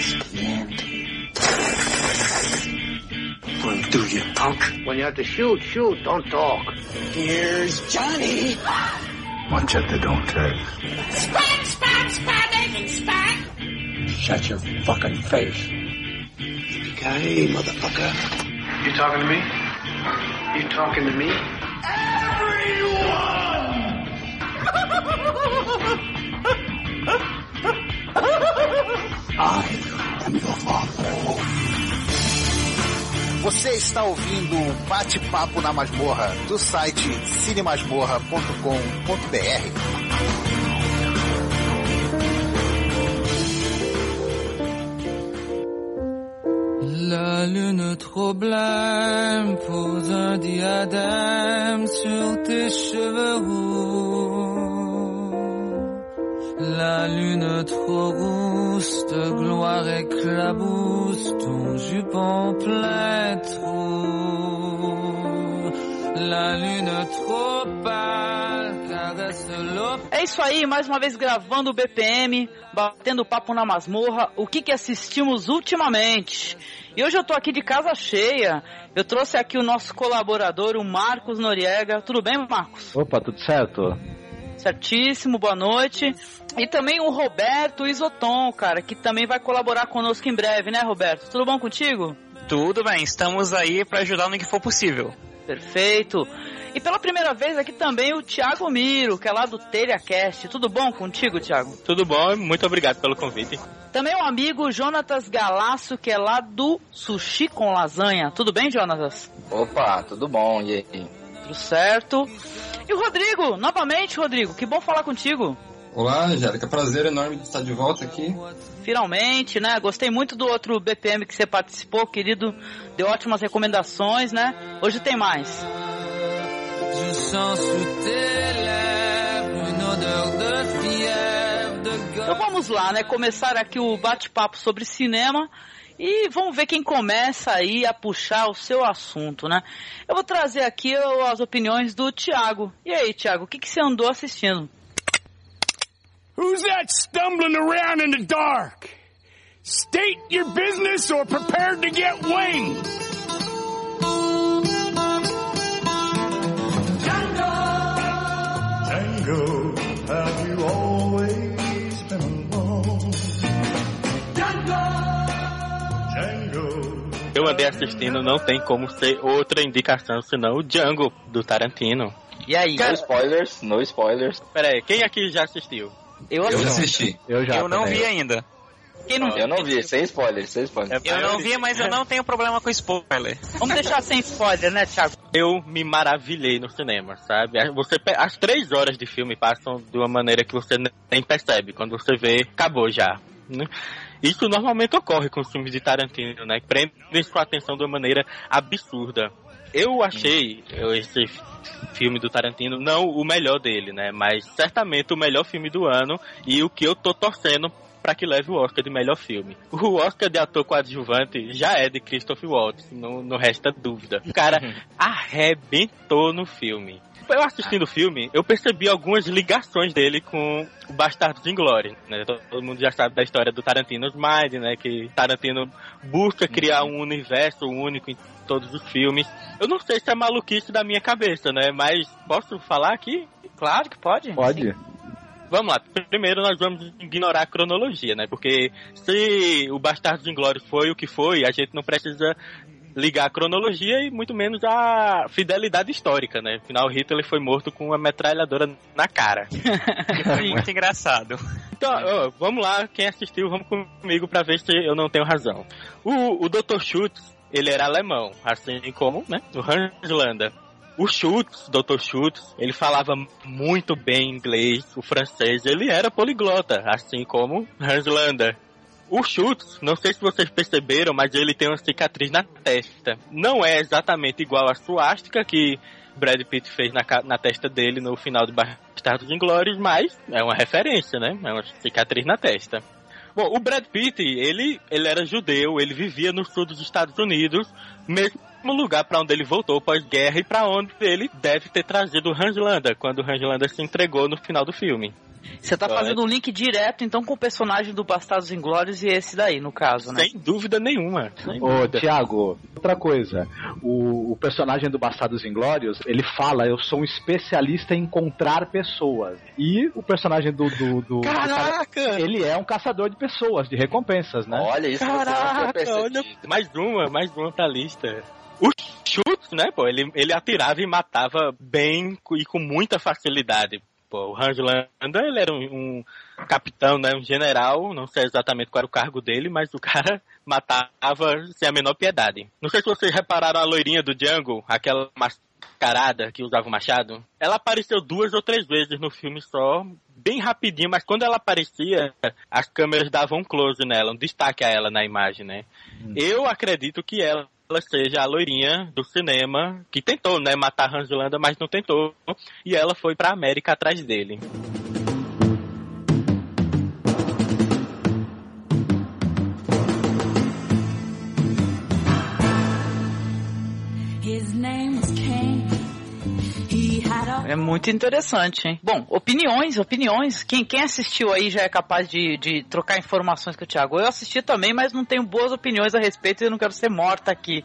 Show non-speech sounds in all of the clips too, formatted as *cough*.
That's the end. Run through you, punk. When you have to shoot, shoot, don't talk. Here's Johnny. Watch out they don't tell. Spat, spat, spat, and spat. Shut your fucking face. Yippee-ki-yay, motherfucker. You talking to me? You talking to me? Everyone! *laughs* I am your father. Você está ouvindo o Bate-Papo na Masmorra do site cinemasmorra.com.br. La lune trop blême pose un diadème sur tes cheveux roux. La lune trop rousse de gloire éclabousse ton jupon plein de trous. La lune trop pâle caresse l'eau É isso aí, mais uma vez gravando o BPM, batendo papo na masmorra, o que que assistimos ultimamente. E hoje eu tô aqui de casa cheia. Eu trouxe aqui o nosso colaborador, o Marcos Noriega. Tudo bem, Marcos? Opa, tudo certo? Certíssimo, boa noite. E também o Roberto Isoton, cara, que também vai colaborar conosco em breve, né, Roberto? Tudo bom contigo? Tudo bem, estamos aí para ajudar no que for possível. Perfeito. E pela primeira vez aqui também o Thiago Miro, que é lá do TelhaCast. Tudo bom contigo, Thiago? Tudo bom, muito obrigado pelo convite. Também o amigo Jonatas Galasso, que é lá do Sushi com Lasanha. Tudo bem, Jonatas? Opa, tudo bom, e aí? Tudo certo. E o Rodrigo, novamente, Rodrigo, que bom falar contigo. Olá, Angélica, prazer enorme de estar de volta aqui. Finalmente, né? Gostei muito do outro BPM que você participou, querido. Deu ótimas recomendações, né? Hoje tem mais. Je sens sous tes lèvres une odeur de fièvre, de Então vamos lá, né? Começar aqui o bate-papo sobre cinema. E vamos ver quem começa aí a puxar o seu assunto, né? Eu vou trazer aqui as opiniões do Thiago. E aí, Thiago, o que, que você andou assistindo? Who's that stumbling around in the dark? State your business or prepare to get winged. Eu andei assistindo, não tem como ser outra indicação senão o Django do Tarantino. E aí? No spoilers, no spoilers. Pera aí, quem aqui já assistiu? Eu Eu assisti. assisti. Eu já. eu não também. vi ainda. Quem não... Eu não vi, sem spoilers, sem spoilers. Eu não vi, mas eu não tenho problema com spoiler. Vamos deixar sem spoiler, né, Thiago? Eu me maravilhei no cinema, sabe? Você, as três horas de filme passam de uma maneira que você nem percebe. Quando você vê, acabou já. né? Isso normalmente ocorre com os filmes de Tarantino, né? Prendem sua atenção de uma maneira absurda. Eu achei esse filme do Tarantino não o melhor dele, né? Mas certamente o melhor filme do ano e o que eu tô torcendo para que leve o Oscar de melhor filme. O Oscar de ator coadjuvante já é de Christopher Waltz, não, não resta dúvida. O cara *laughs* arrebentou no filme. Eu assistindo o filme, eu percebi algumas ligações dele com o Bastardos Inglórios, né? Todo mundo já sabe da história do Tarantino's Mind, né? Que Tarantino busca criar um universo único em todos os filmes. Eu não sei se é maluquice da minha cabeça, né? Mas posso falar aqui? Claro que pode. Pode? Vamos lá, primeiro nós vamos ignorar a cronologia, né? Porque se o Bastardos Inglórios foi o que foi, a gente não precisa ligar a cronologia e muito menos a fidelidade histórica, né? Afinal, Hitler foi morto com uma metralhadora na cara. Foi *laughs* muito engraçado. Então, ó, vamos lá, quem assistiu, vamos comigo pra ver se eu não tenho razão. O, o Dr. Schutz, ele era alemão, assim como, né, o Hans Landa. O Schutz, Dr. Schutz, ele falava muito bem inglês, o francês, ele era poliglota, assim como Hans Landa. O Schutz, não sei se vocês perceberam, mas ele tem uma cicatriz na testa. Não é exatamente igual a suástica que Brad Pitt fez na, na testa dele no final de Bastardos Inglórios, mas é uma referência, né? É uma cicatriz na testa. Bom, o Brad Pitt, ele, ele era judeu, ele vivia no sul dos Estados Unidos, mesmo lugar para onde ele voltou pós-guerra e para onde ele deve ter trazido o Hans Landa, quando o Hans Landa se entregou no final do filme. Você tá fazendo um link direto, então, com o personagem do Bastardos Inglórios e esse daí, no caso, né? Sem dúvida nenhuma. Sem Ô, dúvida. Tiago, outra coisa. O, o personagem do Bastardos Inglórios, ele fala, eu sou um especialista em encontrar pessoas. E o personagem do... do, do Caraca! do- ele é um caçador de pessoas, de recompensas, né? Olha, isso Caraca, olha, mais uma, mais uma pra lista. O chute, né, pô, ele, ele atirava e matava bem e com muita facilidade. Pô, o Hans Landa, ele era um, um capitão, né, um general, não sei exatamente qual era o cargo dele, mas o cara *laughs* matava sem a menor piedade. Não sei se vocês repararam a loirinha do Django, aquela mascarada que usava o machado. Ela apareceu duas ou três vezes no filme só, bem rapidinho, mas quando ela aparecia, as câmeras davam um close nela, um destaque a ela na imagem, né? Eu acredito que ela ela seja a loirinha do cinema que tentou, né, matar Hans Landa, mas não tentou, e ela foi pra América atrás dele. É muito interessante, hein? Bom, opiniões, opiniões. Quem, quem assistiu aí já é capaz de, de trocar informações com o Thiago. Eu assisti também, mas não tenho boas opiniões a respeito e eu não quero ser morta aqui.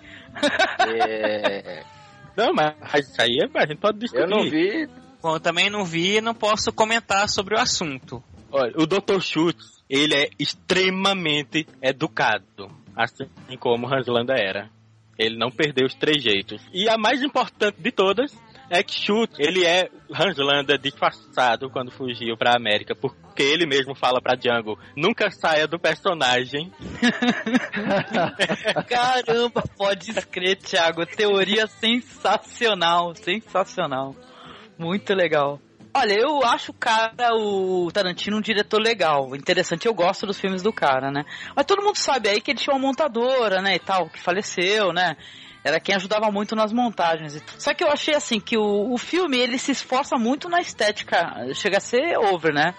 É, *laughs* Não, mas isso aí a gente pode discutir. eu não vi. Bom, eu também não vi e não posso comentar sobre o assunto. Olha, o Dr. Schultz, ele é extremamente educado, assim como Hans Landa era. Ele não perdeu os trejeitos. E a mais importante de todas é que Schultz, ele é Hans Landa disfarçado quando fugiu pra América, porque ele mesmo fala pra Django, nunca saia do personagem. *laughs* Caramba, pode escrever, Thiago. Teoria sensacional, sensacional. Muito legal. Olha, eu acho o cara, o Tarantino, um diretor legal, interessante. Eu gosto dos filmes do cara, né? Mas todo mundo sabe aí que ele tinha uma montadora, né, e tal, que faleceu, né? Era quem ajudava muito nas montagens. e. Só que eu achei assim que o, o filme ele se esforça muito na estética, chega a ser over, né?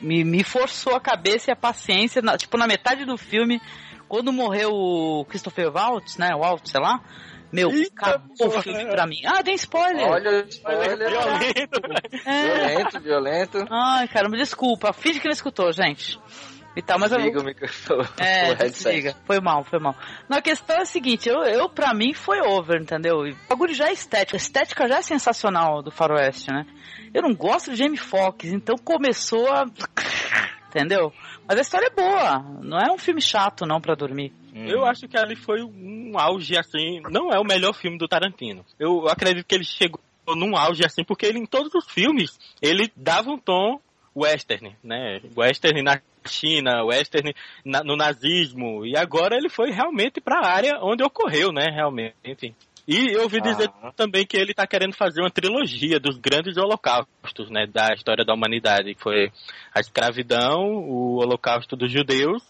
Me, me forçou a cabeça e a paciência, na- tipo na metade do filme, quando morreu o Christopher Waltz, né? Waltz, sei lá. Meu, acabou o porra. filme pra mim. Ah, tem spoiler. Olha, spoiler. Violento. É. Violento, violento. Ai, caramba, desculpa. Finge que não escutou, gente. E tal, mas eu, Liga o microfone. *laughs* É, *laughs* desliga. Foi mal, foi mal. Na questão é a seguinte, eu, eu pra mim foi over, entendeu? O bagulho já é estética. A estética já é sensacional do faroeste, né? Eu não gosto de Jamie Foxx, então começou a... *laughs* Entendeu? Mas a história é boa. Não é um filme chato, não, pra dormir. Eu acho que ali foi um auge assim. Não é o melhor filme do Tarantino. Eu acredito que ele chegou num auge assim, porque ele em todos os filmes ele dava um tom western, né? Western na China, western na- no nazismo. E agora ele foi realmente para a área onde ocorreu, né? Realmente. E eu ouvi dizer também que ele tá querendo fazer uma trilogia dos grandes holocaustos, né? Da história da humanidade. Que foi a escravidão, o holocausto dos judeus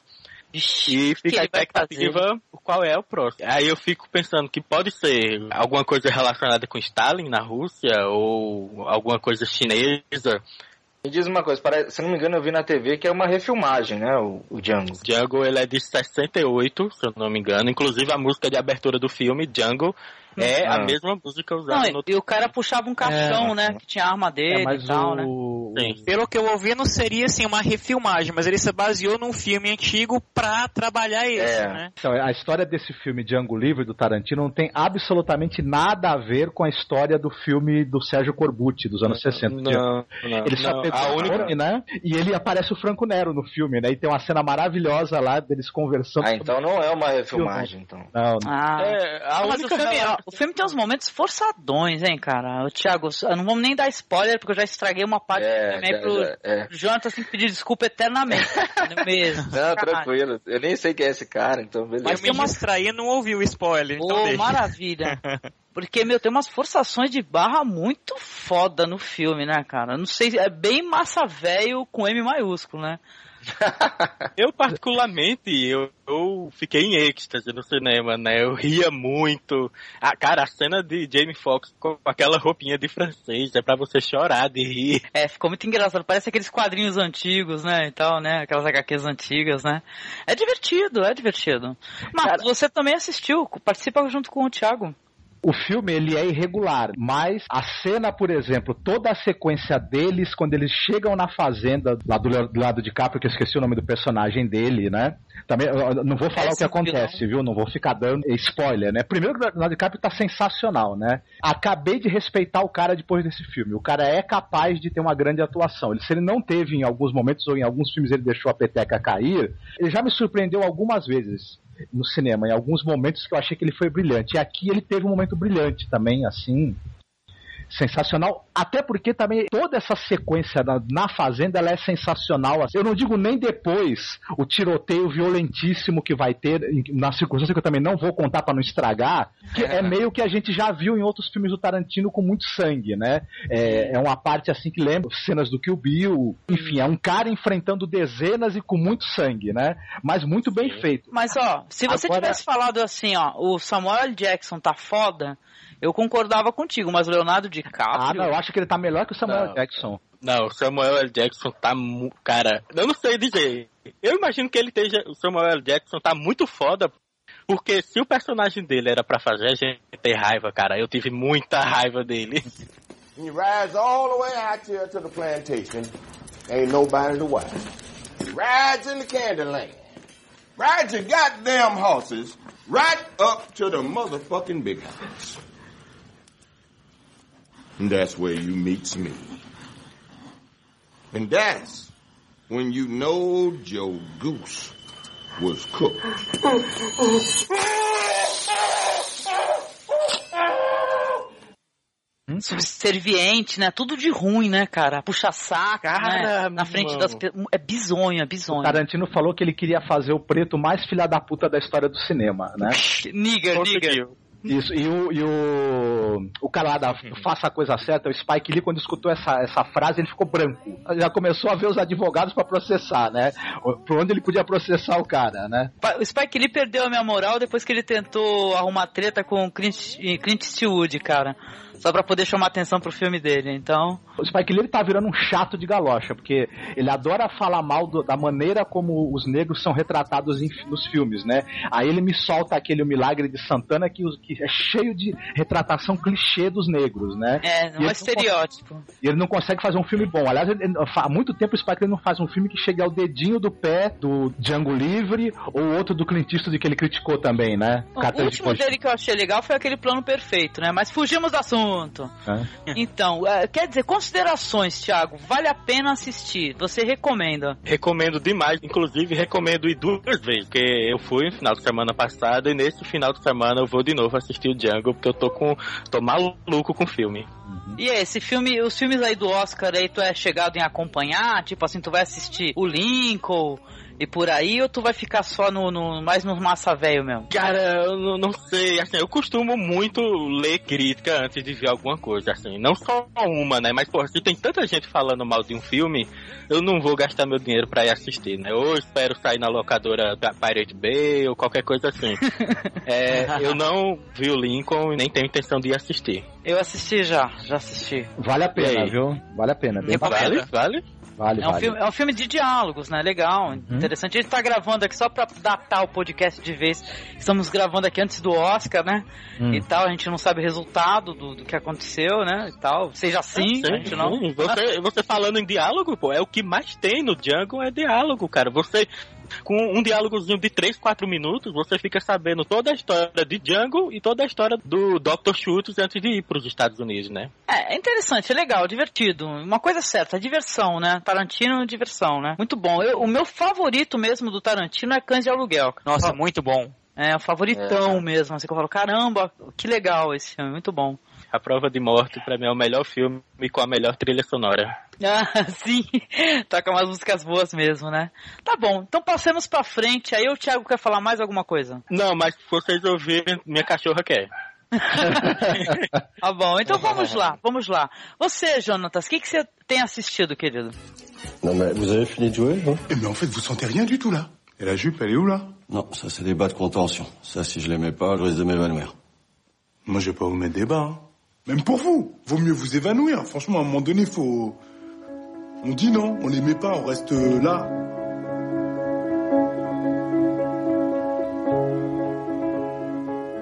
e fica a expectativa qual é o próximo. Aí eu fico pensando que pode ser alguma coisa relacionada com Stalin na Rússia ou alguma coisa chinesa. Me diz uma coisa, parece, se não me engano eu vi na TV que é uma refilmagem, né, o, o Django. Django ele é de 68, se eu não me engano. Inclusive a música de abertura do filme, Django, é a Ah. mesma música usada Não, no e o cara puxava um caixão, É. né? Que tinha a arma dele É, mas e tal, né? o... Sim. Pelo que eu ouvi, não seria assim uma refilmagem, mas ele se baseou num filme antigo pra trabalhar isso, É. né? Então, a história desse filme Django Livre do Tarantino não tem absolutamente nada a ver com a história do filme do Sérgio Corbucci dos anos 60. Não, não, Ele só não. pegou A o única... nome, né? E ele aparece o Franco Nero no filme, né? E tem uma cena maravilhosa lá deles conversando. Ah, então não é uma refilmagem, então. Não, não. Ah, É, a Mas o única filme, ó, o filme tem uns momentos forçadões, hein, cara? O Thiago, eu não vamos nem dar spoiler, porque eu já estraguei uma parte do É, filme aí já- pro já- é. Jonathan assim, pedir desculpa eternamente. *laughs* não é mesmo? Não, Caralho. tranquilo. Eu nem sei quem é esse cara, então beleza. Mas eu me distraí e não ouvi o spoiler. Ô, então maravilha. *laughs* Porque, meu, tem umas forçações de barra muito foda no filme, né, cara? Não sei, é bem massa velho com M maiúsculo, né? Eu, particularmente, eu, eu fiquei em êxtase no cinema, né? Eu ria muito. Ah, cara, a cena de Jamie Foxx com aquela roupinha de francês é pra você chorar de rir. É, ficou muito engraçado. Parece aqueles quadrinhos antigos, né, e tal, né? Aquelas HQs antigas, né? É divertido, é divertido. Mas você também assistiu, participa junto com o Thiago. O filme ele é irregular, mas a cena, por exemplo, toda a sequência deles quando eles chegam na fazenda lá do, do lado de cá, porque eu esqueci o nome do personagem dele, né? Também não vou falar é o que acontece, viu? Não vou ficar dando spoiler, né? Primeiro que o Leonardo DiCaprio tá sensacional, né? Acabei de respeitar o cara depois desse filme. O cara é capaz de ter uma grande atuação. Ele, se ele não teve em alguns momentos ou em alguns filmes ele deixou a peteca cair, ele já me surpreendeu algumas vezes no cinema, em alguns momentos que eu achei que ele foi brilhante. E aqui ele teve um momento brilhante também, assim, sensacional. Até porque também toda essa sequência na, na Fazenda ela é sensacional. Eu não digo nem depois o tiroteio violentíssimo que vai ter, na circunstância que eu também não vou contar para não estragar, que é meio que a gente já viu em outros filmes do Tarantino com muito sangue, né? É, é uma parte assim que lembra cenas do Kill Bill. Enfim, é um cara enfrentando dezenas e com muito sangue, né? Mas muito bem feito. Mas ó, se você Agora... tivesse falado assim, ó, o Samuel Jackson tá foda, eu concordava contigo, mas o Leonardo DiCaprio. Ah, não, eu acho que ele tá melhor que o Samuel Não. Jackson. Não, o Samuel L. Jackson tá. mu- Cara, eu não sei dizer. Eu imagino que ele esteja. O Samuel L. Jackson tá muito foda. Porque se o personagem dele era pra fazer a gente ter raiva, cara, eu tive muita raiva dele. You rides all the way out here to the plantation. Ain't nobody to watch. Rides in the candy land. Rides your goddamn horses right up to the motherfucking big house. And that's where you meets me. And that's when you know Joe Goose was cooked. Subserviente, né? Tudo de ruim, né, cara? Puxa saco, Cara, né? Na frente mano. das pessoas. É bizonho, é bizonho. Tarantino falou que ele queria fazer o preto mais filha da puta da história do cinema, né? *laughs* Nigger, nigger. Isso, e o, e o, o cara da Faça a Coisa Certa, o Spike Lee, quando escutou essa, essa frase, ele ficou branco. Já começou a ver os advogados pra processar, né? Por onde ele podia processar o cara, né? O Spike Lee perdeu a minha moral depois que ele tentou arrumar treta com o Clint, Clint Eastwood, cara. Só pra poder chamar atenção pro filme dele, então... O Spike Lee ele tá virando um chato de galocha, porque ele adora falar mal do- da maneira como os negros são retratados em nos filmes, né? Aí ele me solta aquele O Milagre de Santana que, que é cheio de retratação clichê dos negros, né? É, não estereótipo. E ele não consegue fazer um filme bom. Aliás, ele- há muito tempo o Spike Lee não faz um filme que chegue ao dedinho do pé do Django Livre ou outro do Clint Eastwood que ele criticou também, né? O de último Cogi- dele que eu achei legal foi aquele plano perfeito, né? Mas fugimos do assunto. É. Então, é, quer dizer, considerações, Thiago. Vale a pena assistir. Você recomenda. Recomendo demais, inclusive recomendo ir duas vezes, porque eu fui no final de semana passado e nesse final de semana eu vou de novo assistir o Django, porque eu tô com tô maluco com o filme. E aí, esse filme, os filmes aí do Oscar aí, tu é chegado em acompanhar? Tipo assim, tu vai assistir o Lincoln e por aí, ou tu vai ficar só no, no mais no massa velho mesmo? Cara, eu não, não sei, assim, eu costumo muito ler crítica antes de ver alguma coisa, assim, não só uma, né, mas, pô, se tem tanta gente falando mal de um filme, eu não vou gastar meu dinheiro pra ir assistir, né, ou eu espero sair na locadora da Pirate Bay ou qualquer coisa assim. *laughs* é, eu não vi o Lincoln e nem tenho intenção de ir assistir. Eu assisti já, já assisti. Vale a pena, viu? Vale a pena. Bem bacana. Vale? Vale, É um, vale. filme, é um filme de diálogos, né? Legal, interessante. A gente tá gravando aqui só pra datar o podcast de vez. Estamos gravando aqui antes do Oscar, né? Hum. E tal, a gente não sabe o resultado do, do que aconteceu, né? E tal. Seja assim, Sim, a gente não. sim. Você, você falando em diálogo, pô, é o que mais tem no Django é diálogo, cara. Você, com um diálogozinho de 3, 4 minutos, você fica sabendo toda a história de Django e toda a história do Dr. Schultz antes de ir pros Estados Unidos, né? É, é interessante, é legal, divertido. Uma coisa certa, diversão, né? Tarantino, diversão, né? Muito bom. Eu- o meu favorito mesmo do Tarantino é Cães de Aluguel. Nossa, muito bom. É, o favoritão mesmo. Assim que eu falo, caramba, que legal esse filme, muito bom. A Prova de Morte, pra mim, é o melhor filme com a melhor trilha sonora. Ah, *laughs* sim. Toca umas músicas boas mesmo, né? Tá bom, então passemos pra frente. Aí o Thiago quer falar mais alguma coisa? Não, mas se vocês ouvirem, minha cachorra quer. *laughs* Tá bom, então vamos lá, vamos lá. Você, Jonatas, o que, que você tem assistido, querido? Non mais vous avez fini de jouer, non Eh, Mais en fait, vous sentez rien du tout là. Et la jupe, elle est où là Non, ça c'est des bas de contention. Ça, si je les mets pas, je risque de m'évanouir. Moi, je vais pas vous mettre des bas. hein. Même pour vous. Vaut mieux vous évanouir. Franchement, à un moment donné, faut. On dit non, on les met pas, on reste là.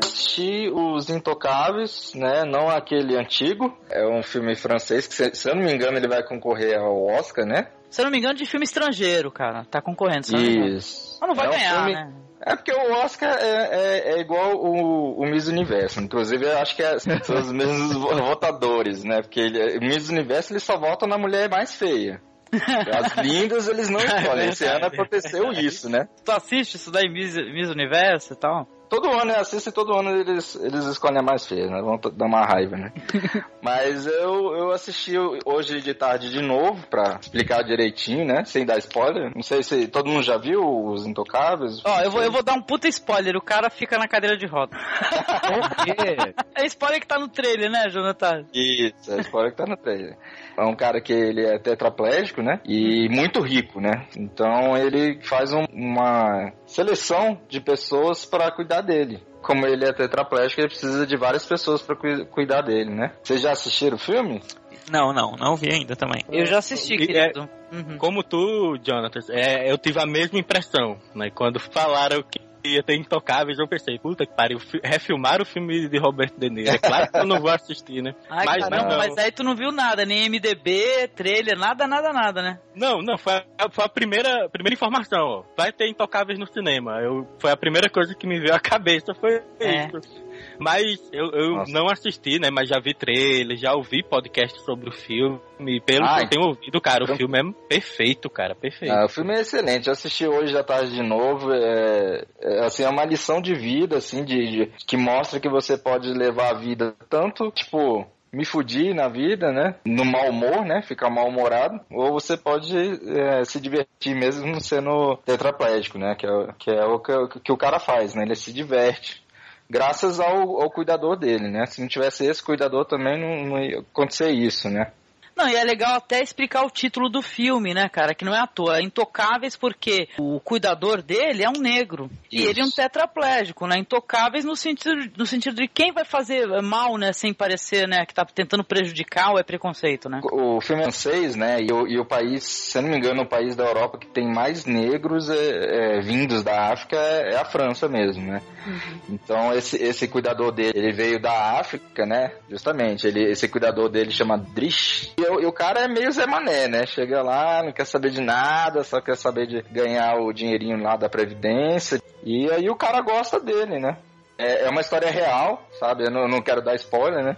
assisti os Intocáveis, né? Não aquele antigo. É um filme francês que, se, se eu não me engano, ele vai concorrer ao Oscar, né? Se eu não me engano, de filme estrangeiro, cara. Tá concorrendo, se não. Isso. Mas não vai É um ganhar, filme- né? É porque o Oscar é, é, é igual o, o Miss Universo. Inclusive, eu acho que é- são os mesmos vo- votadores, né? Porque ele, o Miss Universo ele só vota na mulher mais feia. As lindas eles não *laughs* escolhem. Esse ano aconteceu isso, né? Tu assiste isso daí, Miss, Miss Universo e tal? Todo ano, eu assisto e todo ano eles, eles escolhem a mais feia, né? Vão dar uma raiva, né? *laughs* Mas eu, eu assisti hoje de tarde de novo pra explicar direitinho, né? Sem dar spoiler. Não sei se todo mundo já viu os Intocáveis. Ó, eu vou, eu vou dar um puta spoiler. O cara fica na cadeira de roda. *laughs* é spoiler que tá no trailer, né, Jonathan? Isso, é spoiler que tá no trailer. É um cara que ele é tetraplégico, né? E muito rico, né? Então ele faz um- uma seleção de pessoas para cuidar dele. Como ele é tetraplégico, ele precisa de várias pessoas para cuidar dele, né? Vocês já assistiram o filme? Não, não, não vi ainda também. Eu já assisti, querido. é- Como tu, Jonathan, é, eu tive a mesma impressão, né? Quando falaram que ia ter Intocáveis, eu pensei, puta que pariu, fi- refilmar o filme de Roberto De Niro. É claro que eu não vou assistir, né? Ai, mas caramba, não. mas aí tu não viu nada, nem MDB, trailer, nada, nada, nada, né? Não, não, foi a, foi a primeira, primeira informação, ó. Vai ter Intocáveis no cinema. Eu, foi a primeira coisa que me veio à cabeça, foi É. isso. Mas eu, eu não assisti, né? Mas já vi trailer, já ouvi podcast sobre o filme. E pelo Ah, que eu tenho ouvido, cara, o filme é perfeito, cara, perfeito. Ah, o filme é excelente. Eu assisti hoje à tarde de novo. É, é, assim, é uma lição de vida, assim, de, de- que mostra que você pode levar a vida tanto, tipo, me fudir na vida, né? No mau humor, né? Ficar mal-humorado. Ou você pode é, se divertir mesmo sendo tetraplégico, né? Que é, que é o que, que o cara faz, né? Ele se diverte. Graças ao, ao cuidador dele, né? Se não tivesse esse cuidador também não, não ia acontecer isso, né? Não, e é legal até explicar o título do filme, né, cara? Que não é à toa. É Intocáveis porque o cuidador dele é um negro. E Isso. ele é um tetraplégico, né? Intocáveis no sentido, no sentido de quem vai fazer mal, né? Sem parecer, né? Que tá tentando prejudicar ou é preconceito, né? O filme é francês, né? E o, e o país, se eu não me engano, o país da Europa que tem mais negros é, é, vindos da África é, é a França mesmo, né? Então esse, esse cuidador dele, ele veio da África, né? Justamente, ele, esse cuidador dele chama Drish. E, e o cara é meio Zé Mané, né? Chega lá, não quer saber de nada, só quer saber de ganhar o dinheirinho lá da Previdência. E aí o cara gosta dele, né? É, é uma história real, sabe? Eu não, não quero dar spoiler, né?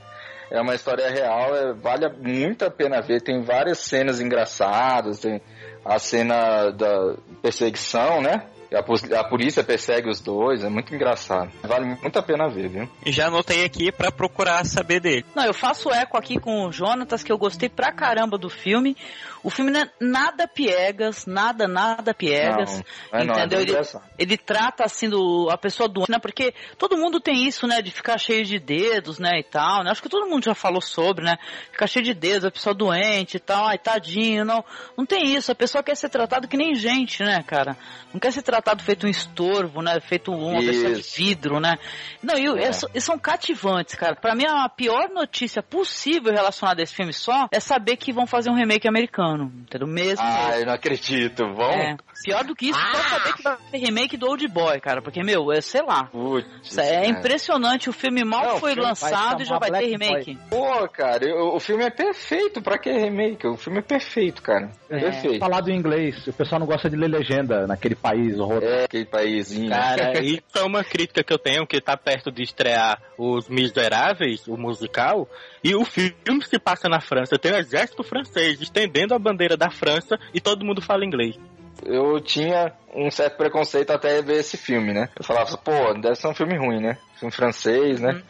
É uma história real, é- vale muito a pena ver. Tem várias cenas engraçadas, tem a cena da perseguição, né? A, a polícia persegue os dois, é muito engraçado. Vale muito a pena ver, viu? E já anotei aqui pra procurar saber dele. Não, eu faço eco aqui com o Jonatas, que eu gostei pra caramba do filme. O filme não é nada piegas, nada, nada piegas. Não, é não, é entendeu? ele, ele trata assim do, a pessoa doente, né? Porque todo mundo tem isso, né? De ficar cheio de dedos, né? E tal, né? Acho que todo mundo já falou sobre, né? Ficar cheio de dedos, a pessoa doente e tal, ai, tadinho, não. Não tem isso. A pessoa quer ser tratada que nem gente, né, cara? Não quer ser tratado feito um estorvo, né? Feito pessoa de vidro, né? Não, e, É. é- são cativantes, cara. Pra mim, a pior notícia possível relacionada a esse filme só é saber que vão fazer um remake americano, entendeu? Mesmo. Ah, eu não acredito, vão? É. Pior do que isso, só saber que vai ter remake do Old Boy, cara. Porque, meu, é, sei lá. Putz, é cara. impressionante. O filme mal Não, foi filme lançado e já vai ter Black remake. Pô, cara, eu- o filme é perfeito. Pra que remake? O filme é perfeito, cara. É, Perfeito. Falado em inglês, o pessoal não gosta de ler legenda naquele país horroroso. É, aquele paísinho. Cara, *laughs* isso é uma crítica que eu tenho, que tá perto de estrear Os Miseráveis, o musical, e o filme se passa na França. Tem o exército francês estendendo a bandeira da França e todo mundo fala inglês. Eu tinha um certo preconceito até ver esse filme, né? Eu falava, pô, deve ser um filme ruim, né? Filme francês, né?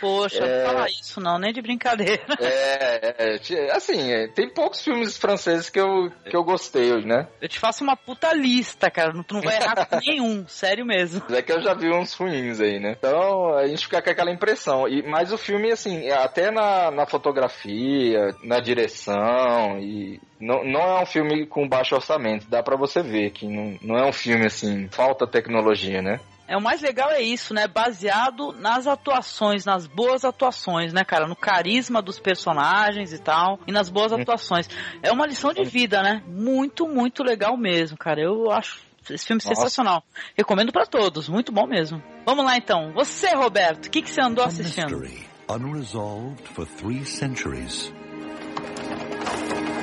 Poxa, É. não fala isso não, nem de brincadeira. É, é, assim, é, tem poucos filmes franceses que eu, que eu gostei, né? Eu te faço uma puta lista, cara. Tu não vai errar com *laughs* nenhum, sério mesmo. É que eu já vi uns ruins aí, né? Então a gente fica com aquela impressão. E, mas o filme, assim, até na, na fotografia, na direção, e não, não é um filme com baixo orçamento. Dá pra você ver que não, não é um filme assim, falta tecnologia, né? É, o mais legal é isso, né? Baseado nas atuações, nas boas atuações, né, cara? No carisma dos personagens e tal, e nas boas atuações. É uma lição de vida, né? Muito, muito legal mesmo, cara. Eu acho esse filme Nossa. sensacional. Recomendo pra todos, muito bom mesmo. Vamos lá então. Você, Roberto, o que, que você andou assistindo? unresolved for three centuries,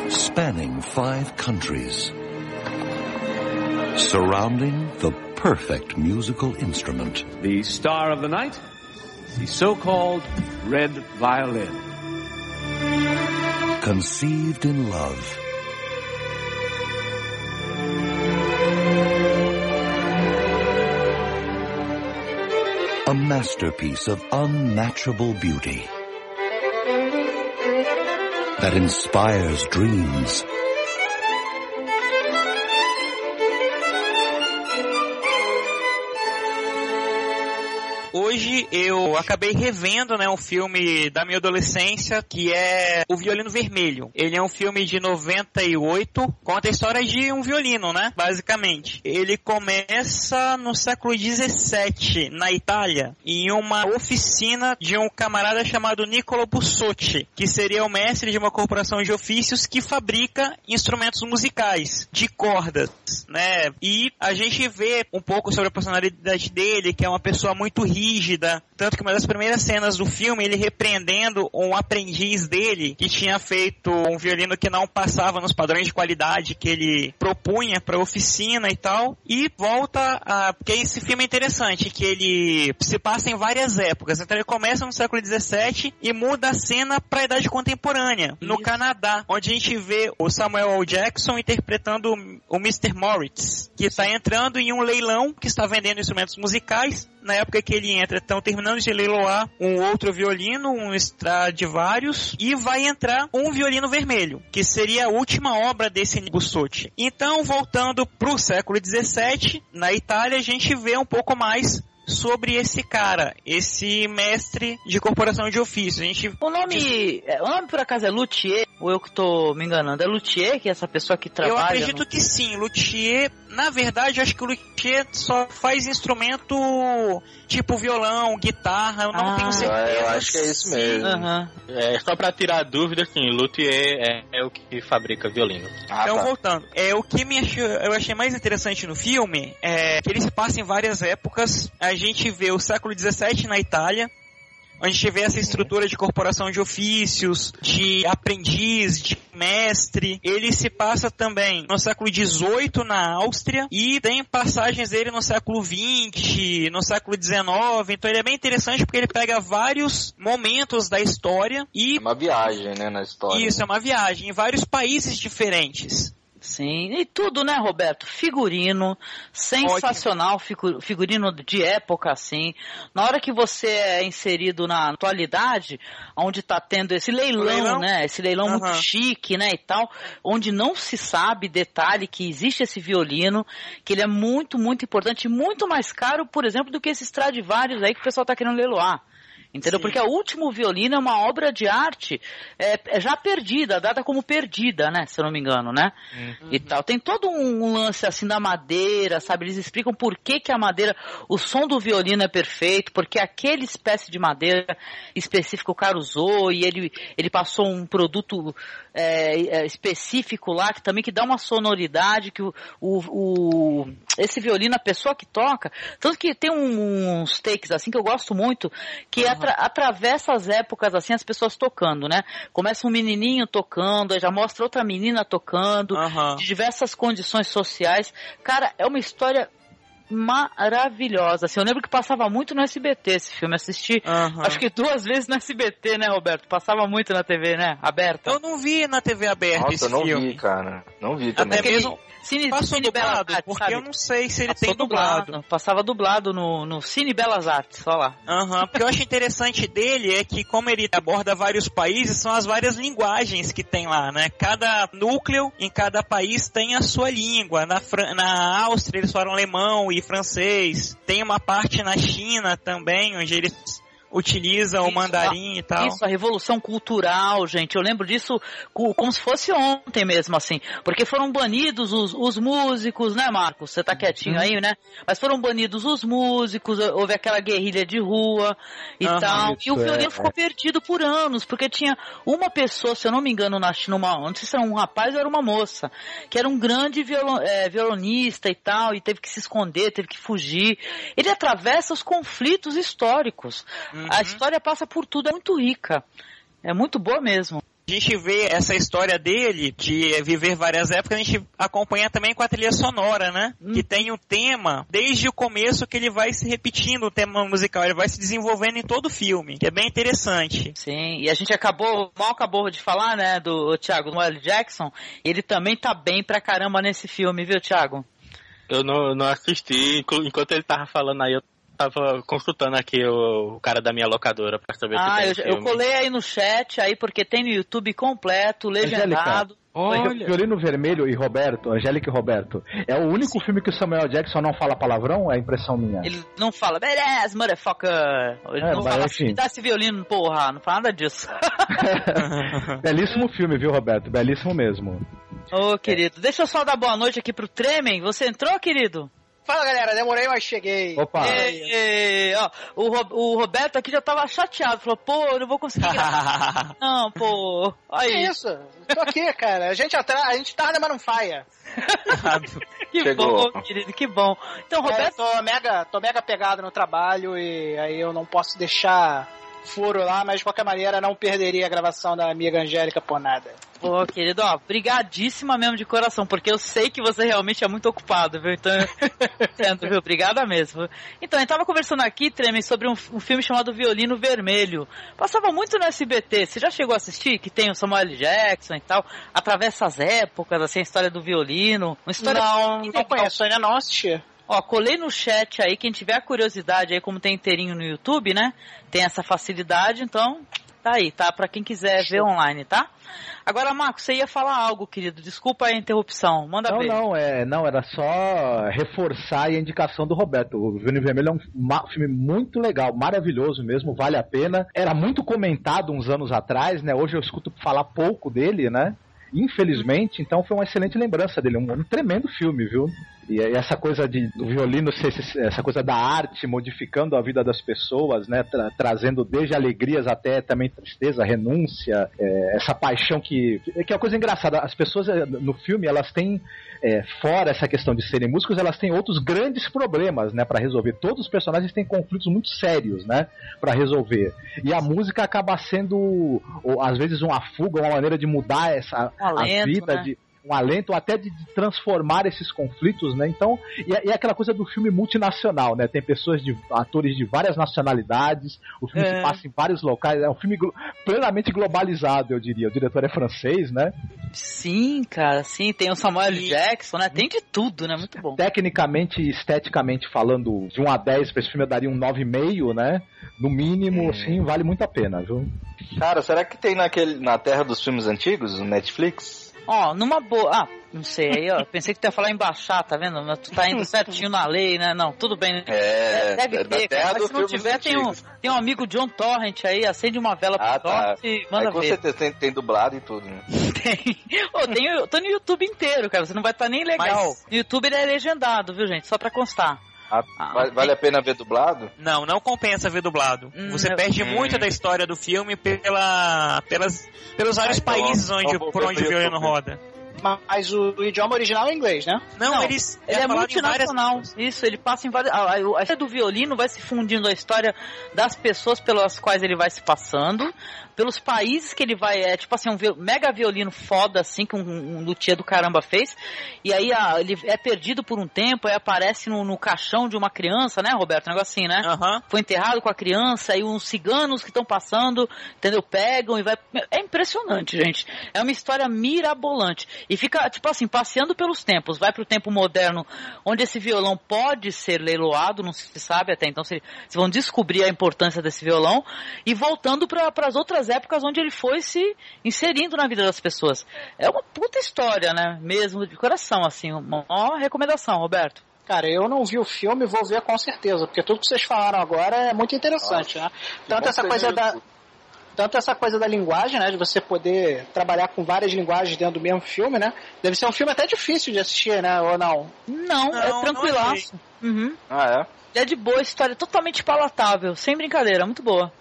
spanning five countries, surrounding the perfect musical instrument. The star of the night, the so-called red violin. Conceived in love. A masterpiece of unmatchable beauty that inspires dreams. Eu acabei revendo, né, um filme da minha adolescência que é O Violino Vermelho. Ele é um filme de 98, conta a história de um violino, né, basicamente. Ele começa no século 17 na Itália, em uma oficina de um camarada chamado Niccolo Bussotti, que seria o mestre de uma corporação de ofícios que fabrica instrumentos musicais de cordas, né? E a gente vê um pouco sobre a personalidade dele, que é uma pessoa muito rígida, tanto que uma das primeiras cenas do filme ele repreendendo um aprendiz dele que tinha feito um violino que não passava nos padrões de qualidade que ele propunha para oficina e tal, e volta a porque esse filme é interessante, que ele se passa em várias épocas. Então ele começa no século 17 e muda a cena para a idade contemporânea, no Canadá, onde a gente vê o Samuel L. Jackson interpretando o Mr. Moritz, que está entrando em um leilão que está vendendo instrumentos musicais. Na época que ele entra, estão terminando de leiloar um outro violino, um Stradivarius, e vai entrar um violino vermelho, que seria a última obra desse Bussotti. Então, voltando para o século 17, na Itália, a gente vê um pouco mais sobre esse cara, esse mestre de corporação de ofício. A gente O nome, é, o nome por acaso é Luthier? Ou eu que tô me enganando? É Luthier, que é essa pessoa que trabalha? Eu acredito no- que sim, luthier, na verdade, eu acho que o luthier só faz instrumento tipo violão, guitarra, eu não Ah, tenho certeza. eu acho que é isso mesmo. É, só pra tirar a dúvida, assim, luthier é, é o que fabrica violino. Ah, então, tá. voltando, é, o que me achou, eu achei mais interessante no filme é que ele se passa em várias épocas. A gente vê o século XVII na Itália, a gente vê essa estrutura de corporação de ofícios, de aprendiz, de mestre. Ele se passa também no século XVIII na Áustria e tem passagens dele no século XX, no século XIX. Então ele é bem interessante porque ele pega vários momentos da história e É uma viagem, né, na história. isso, é uma viagem em vários países diferentes. Sim, e tudo, né, Roberto? Figurino, sensacional, figu- figurino de época, assim. Na hora que você é inserido na atualidade, onde tá tendo esse leilão, Leilão? né? Esse leilão Aham. muito chique, né, e tal, onde não se sabe detalhe que existe esse violino, que ele é muito, muito importante, muito mais caro, por exemplo, do que esses Stradivarius aí que o pessoal tá querendo leiloar. Entendeu? Porque o último violino é uma obra de arte é, é já perdida, dada como perdida, né? Se eu não me engano, né? E tal. Tem todo um lance assim da madeira, sabe? Eles explicam por que, que a madeira, o som do violino é perfeito, porque aquele espécie de madeira específico o cara usou e ele, ele passou um produto é, é, específico lá que também que dá uma sonoridade que o, o, o- esse violino a pessoa que toca tanto que tem um- uns takes assim que eu gosto muito que atra- atravessa as épocas assim as pessoas tocando né? Começa um menininho tocando aí já mostra outra menina tocando de diversas condições sociais. Cara é uma história maravilhosa. Assim, eu lembro que passava muito no SBT esse filme. Assisti, acho que duas vezes no SBT, né, Roberto? Passava muito na TV, né? Aberta. Eu não vi na TV aberta Nossa, esse eu não filme. vi, cara. Não vi também. Até mesmo Cine, passou Cine Belas dublado, Artes, porque sabe? eu não sei se ele Passou tem dublado. Passava dublado no, no Cine Belas Artes, só lá. Aham, porque eu acho interessante dele é que como ele aborda vários países, são as várias linguagens que tem lá, né? Cada núcleo em cada país tem a sua língua. Na, Fran- na Áustria eles falam alemão e francês. Tem uma parte na China também, onde eles utiliza o mandarim e tal. Isso, a revolução cultural, gente. Eu lembro disso como se fosse ontem mesmo, assim. Porque foram banidos os, os músicos, né, Marcos? Você tá quietinho uhum. aí, né? Mas foram banidos os músicos, houve aquela guerrilha de rua e uhum, tal. E o violino é, ficou é. perdido por anos, porque tinha uma pessoa, se eu não me engano, na, numa, não sei se era um rapaz ou era uma moça, que era um grande violon, é, violonista e tal, e teve que se esconder, teve que fugir. Ele atravessa os conflitos históricos. Uhum. A história passa por tudo, é muito rica. É muito boa mesmo a gente vê essa história dele, de viver várias épocas, a gente acompanha também com a trilha sonora, né? Hum. Que tem um tema, desde o começo, que ele vai se repetindo, o tema musical, ele vai se desenvolvendo em todo o filme, que é bem interessante. Sim, e a gente acabou, mal acabou de falar, né, do Thiago Noel Jackson, ele também tá bem pra caramba nesse filme, viu, Thiago? Eu não, não assisti, enquanto ele tava falando aí, eu tava consultando aqui o, o, cara da minha locadora pra saber ah, se tem eu, eu colei aí no chat aí porque tem no YouTube completo, legendado. Olha. Violino Vermelho e Roberto, Angélica e Roberto, é o único Sim. filme que o Samuel Jackson não fala palavrão? É impressão minha. Ele não fala, beleza, motherfucker. Ele é, não fala, assim, dá esse violino, porra, não fala nada disso. *laughs* *laughs* Belíssimo filme, viu, Roberto? Belíssimo mesmo. Ô, oh, querido, deixa eu só dar boa noite aqui pro Tremen. Você entrou, querido? Fala galera, demorei, mas cheguei. Opa! E, e, ó, o, o Roberto aqui já tava chateado, falou, pô, eu não vou conseguir *laughs* não, pô. Aí. Que isso? Tô aqui, cara. A gente, atra... a gente tarda, mas não faia. *laughs* que Chegou. bom, querido, que bom. Então, é, Roberto. É, tô mega, tô mega pegado no trabalho e aí eu não posso deixar furo lá, mas de qualquer maneira não perderia a gravação da amiga Angélica por nada. Pô, querido, ó, brigadíssima mesmo de coração, porque eu sei que você realmente é muito ocupado, viu? Então, sendo, *laughs* viu? Obrigada mesmo. Então, eu tava conversando aqui, Tremen, sobre um, um, filme chamado Violino Vermelho. Passava muito no SBT. Você já chegou a assistir? Que tem o Samuel Jackson e tal. Atravessa as épocas, assim, a história do violino. Uma história não, não conheço, ainda não assisti. Ó, colei no chat aí, quem tiver curiosidade aí, como tem inteirinho no YouTube, né? Tem essa facilidade, então tá aí, tá? Pra quem quiser ver online, tá? Agora, Marcos, você ia falar algo, querido. Desculpa a interrupção. Manda não, ver. Não, é, não, era só reforçar a indicação do Roberto. O Violino Vermelho é um filme muito legal, maravilhoso mesmo, vale a pena. Era muito comentado uns anos atrás, né? Hoje eu escuto falar pouco dele, né? Infelizmente, então foi uma excelente lembrança dele. Um, um tremendo filme, viu? E essa coisa de, do violino ser essa coisa da arte modificando a vida das pessoas, né? Tra trazendo desde alegrias até também tristeza, renúncia, é, essa paixão que. que é uma coisa engraçada. As pessoas é, no filme elas têm é, fora essa questão de serem músicos, elas têm outros grandes problemas, né, para resolver. Todos os personagens têm conflitos muito sérios, né, para resolver. E a música acaba sendo, ou, às vezes, uma fuga, uma maneira de mudar essa Alento, a vida né? de um alento até de, de, transformar esses conflitos, né? Então, e, é, e, é aquela coisa do filme multinacional, né? Tem pessoas de atores de várias nacionalidades, o filme é. se passa em vários locais, é um filme glo plenamente globalizado, eu diria. O diretor é francês, né? Sim, cara, sim, tem o Samuel e... Jackson, né? Tem de tudo, né? Muito bom. Tecnicamente e esteticamente falando, de 1 a 10 pra esse filme eu daria um 9,5, né? No mínimo, é. assim, vale muito a pena, viu? Cara, será que tem naquele, na Terra dos Filmes Antigos, no Netflix? Ó, numa boa. Ah, não sei, aí, ó. Pensei que tu ia falar embaixar, tá vendo? Mas tu tá indo *laughs* certinho na lei, né? Não, tudo bem. É, Deve ter, cara. Mas se não tiver, tem um, tem um amigo John Torrent aí, acende uma vela pro ah, tá. e manda aí, com ver. certeza tem, tem dublado e tudo, né? *laughs* tem. Ô, tem, eu tô no YouTube inteiro, cara. Você não vai estar tá nem legal. Mas... No YouTube ele é legendado, viu, gente? Só pra constar. Ah, ah, vale a pena ver dublado? Não, não compensa ver dublado. Hum, Você perde hum. muito da história do filme pela, pelas, pelos vários então, países onde, por onde o violino roda. Mas o, o, idioma original é inglês, né? Não, não eles, ele é multinacional. Isso, ele passa em várias. A, a, a história do violino vai se fundindo a história das pessoas pelas quais ele vai se passando pelos países que ele vai, é tipo assim, um mega violino foda, assim, que um, um luthier do caramba fez, e aí a, ele é perdido por um tempo, aí aparece no, no caixão de uma criança, né, Roberto? Um negócio assim, né? Uhum. Foi enterrado com a criança, e uns ciganos que estão passando, entendeu? Pegam e vai. É impressionante, gente. É uma história mirabolante. E fica, tipo assim, passeando pelos tempos. Vai pro tempo moderno, onde esse violão pode ser leiloado, não se sabe até então se, se vão descobrir a importância desse violão, e voltando para as outras das épocas onde ele foi se inserindo na vida das pessoas. É uma puta história, né? Mesmo de coração, assim. Uma, uma recomendação, Roberto. Cara, eu não vi o filme, vou ver com certeza, porque tudo que vocês falaram agora é muito interessante, né? Tanto essa coisa da tanto essa coisa da linguagem, né, de você poder trabalhar com várias linguagens dentro do mesmo filme, né? Deve ser um filme até difícil de assistir, né, ou não? Não, Não, é tranquilaço. Uhum. Ah, é? É de boa, história totalmente palatável, sem brincadeira, muito boa.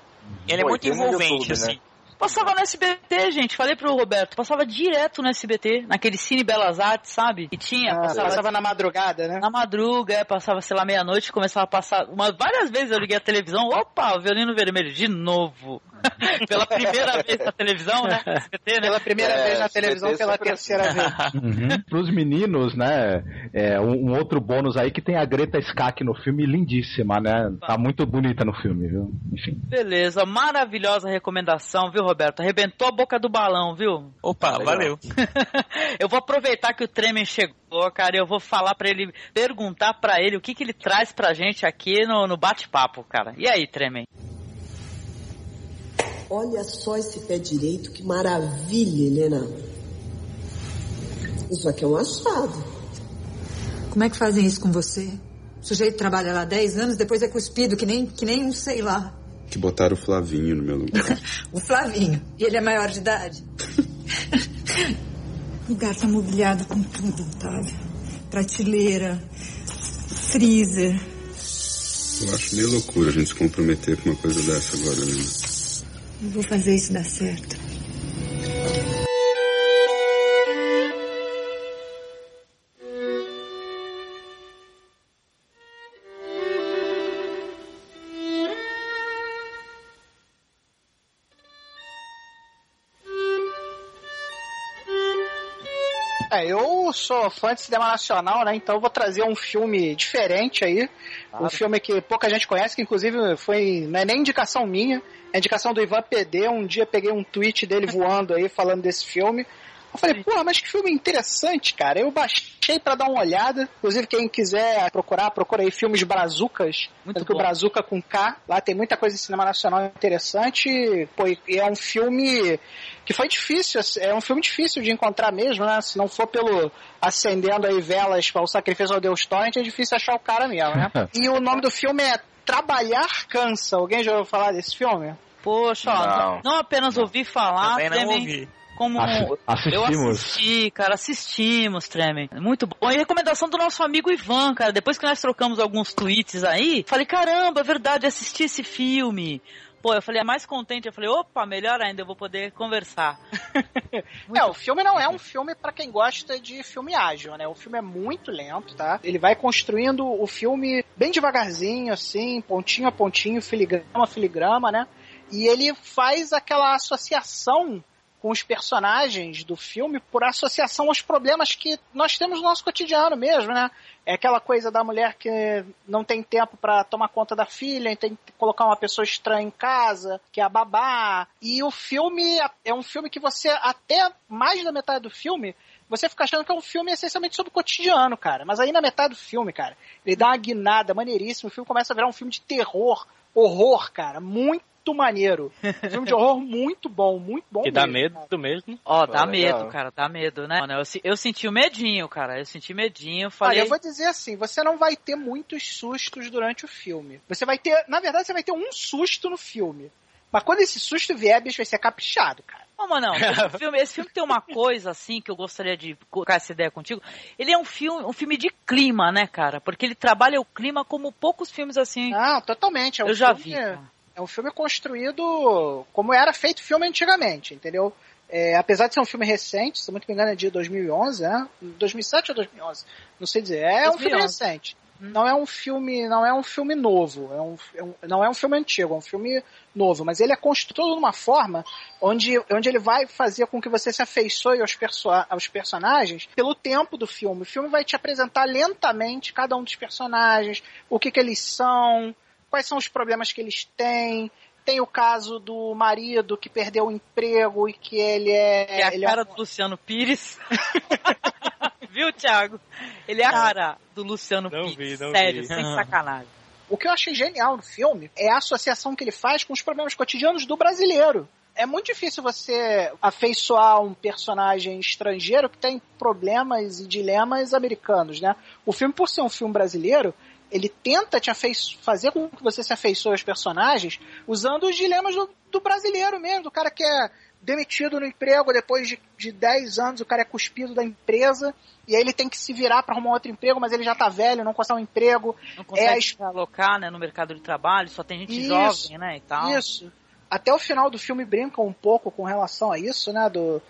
Ele é Pô, muito tem no envolvente, YouTube, né? Passava no SBT, gente, falei pro Roberto, passava direto no SBT, naquele Cine Belas Artes, sabe? Que tinha, Ah, passava, passava na madrugada, né? na madruga, é, passava, sei lá, meia-noite, começava a passar. Uma, várias vezes eu liguei a televisão, opa, violino vermelho, de novo. *laughs* *laughs* Pela primeira vez na televisão, né? SBT, né? Pela primeira É, vez na SBT televisão, pela sempre terceira vez. Uhum. Pros meninos, né? É, um, um outro bônus aí que tem a Greta Skak no filme, lindíssima, né? Tá muito bonita no filme, viu? Enfim. Beleza, maravilhosa recomendação, viu, Roberto? Arrebentou a boca do balão, viu? Opa, Legal. valeu. *laughs* eu vou aproveitar que o Tremen chegou, cara, e eu vou falar pra ele, perguntar pra ele o que, que ele traz pra gente aqui no, no bate-papo, cara. E aí, Tremen? Olha só esse pé direito, que maravilha, Helena. Isso aqui é um achado. Como é que fazem isso com você? O sujeito trabalha lá 10 anos, depois é cuspido, que nem, que nem um sei lá. Que botaram o Flavinho no meu lugar. *laughs* O Flavinho. E ele é maior de idade. *laughs* o lugar tá mobiliado com tudo, Otávio. Prateleira, freezer. Eu acho meio loucura a gente se comprometer com uma coisa dessa agora, né? Eu vou fazer isso dar certo. É, eu sou fã de cinema nacional, né? Então eu vou trazer um filme diferente aí. Um filme que pouca gente conhece, que inclusive foi. Não é nem indicação minha, é indicação do Ivan PD. Um dia peguei um tweet dele voando aí falando desse filme. Eu falei, porra, mas que filme interessante, cara. Eu baixei pra dar uma olhada. Inclusive, quem quiser procurar, procura aí filmes brazucas. Muito que o Brazuca com K. Lá tem muita coisa de cinema nacional interessante. Pô, e é um filme que foi difícil, é um filme difícil de encontrar mesmo, né? Se não for pelo acendendo aí velas para o sacrifício ao Deus Torrent, é difícil achar o cara mesmo, né? *laughs* e o nome do filme é Trabalhar Cansa. Alguém já ouviu falar desse filme? Poxa, Não. não, apenas ouvi falar, Também ouvi. Como Assi- eu assistimos. assisti, cara, assistimos, Tremen. Muito bom. E recomendação do nosso amigo Ivan, cara, depois que nós trocamos alguns tweets aí, falei, caramba, é verdade, assisti esse filme. Pô, eu falei, é mais contente, eu falei, opa, melhor ainda, eu vou poder conversar. *laughs* É, o filme não é um filme pra quem gosta de filme ágil, né? O filme é muito lento, tá? Ele vai construindo o filme bem devagarzinho, assim, pontinho a pontinho, filigrama a filigrama, né? E ele faz aquela associação com os personagens do filme por associação aos problemas que nós temos no nosso cotidiano mesmo, né? É aquela coisa da mulher que não tem tempo pra tomar conta da filha, tem que colocar uma pessoa estranha em casa, que é a babá. E o filme é um filme que você, até mais da metade do filme, você fica achando que é um filme essencialmente sobre o cotidiano, cara. Mas aí na metade do filme, cara, ele dá uma guinada maneiríssima, o filme começa a virar um filme de terror, horror, cara, muito maneiro. Um filme de horror muito bom, muito bom Que dá mesmo. medo mesmo. Ó, dá Pô, legal. medo, cara, dá medo, né? Mano, Eu, eu senti o medinho, cara, eu senti medinho, falei... Olha, eu vou dizer assim, você não vai ter muitos sustos durante o filme. Você vai ter, na verdade, você vai ter um susto no filme. Mas quando esse susto vier, bicho, vai ser caprichado, cara. Ô, mano, não, *laughs* esse filme, esse filme tem uma coisa, assim, que eu gostaria de colocar essa ideia contigo. Ele é um filme, um filme de clima, né, cara? Porque ele trabalha o clima como poucos filmes assim. Não, totalmente. É um eu já vi. cara. É um filme construído como era feito filme antigamente, entendeu? É, apesar de ser um filme recente, se muito me engano é de 2011, né? 2007 ou 2011? Não sei dizer. É um filme 2011. recente. Não é um filme, não é um filme novo, é um, é um- não é um filme antigo, é um filme novo, mas ele é construído de uma forma onde, onde ele vai fazer com que você se afeiçoe aos, perso aos personagens pelo tempo do filme. O filme vai te apresentar lentamente cada um dos personagens, o que, que eles são, quais são os problemas que eles têm. Tem o caso do marido que perdeu o emprego e que ele é. É a ele é cara do Luciano Pires. *laughs* Viu, Thiago? Ele é a cara do Luciano Não Pires. vi, não sério, vi. sem Ah. sacanagem. O que eu achei genial no filme é a associação que ele faz com os problemas cotidianos do brasileiro. é muito difícil você afeiçoar um personagem estrangeiro que tem problemas e dilemas americanos, né? O filme, por ser um filme brasileiro, ele tenta te fazer com que você se afeiçoe aos personagens usando os dilemas do, do brasileiro mesmo, do cara que é demitido no emprego, depois de, de 10 anos o cara é cuspido da empresa, e aí ele tem que se virar para arrumar outro emprego, mas ele já tá velho, não consegue um emprego. Não consegue é, se alocar né, no mercado de trabalho, só tem gente isso, jovem, né, e tal. Isso até o final do filme brinca um pouco com relação a isso, né? Do,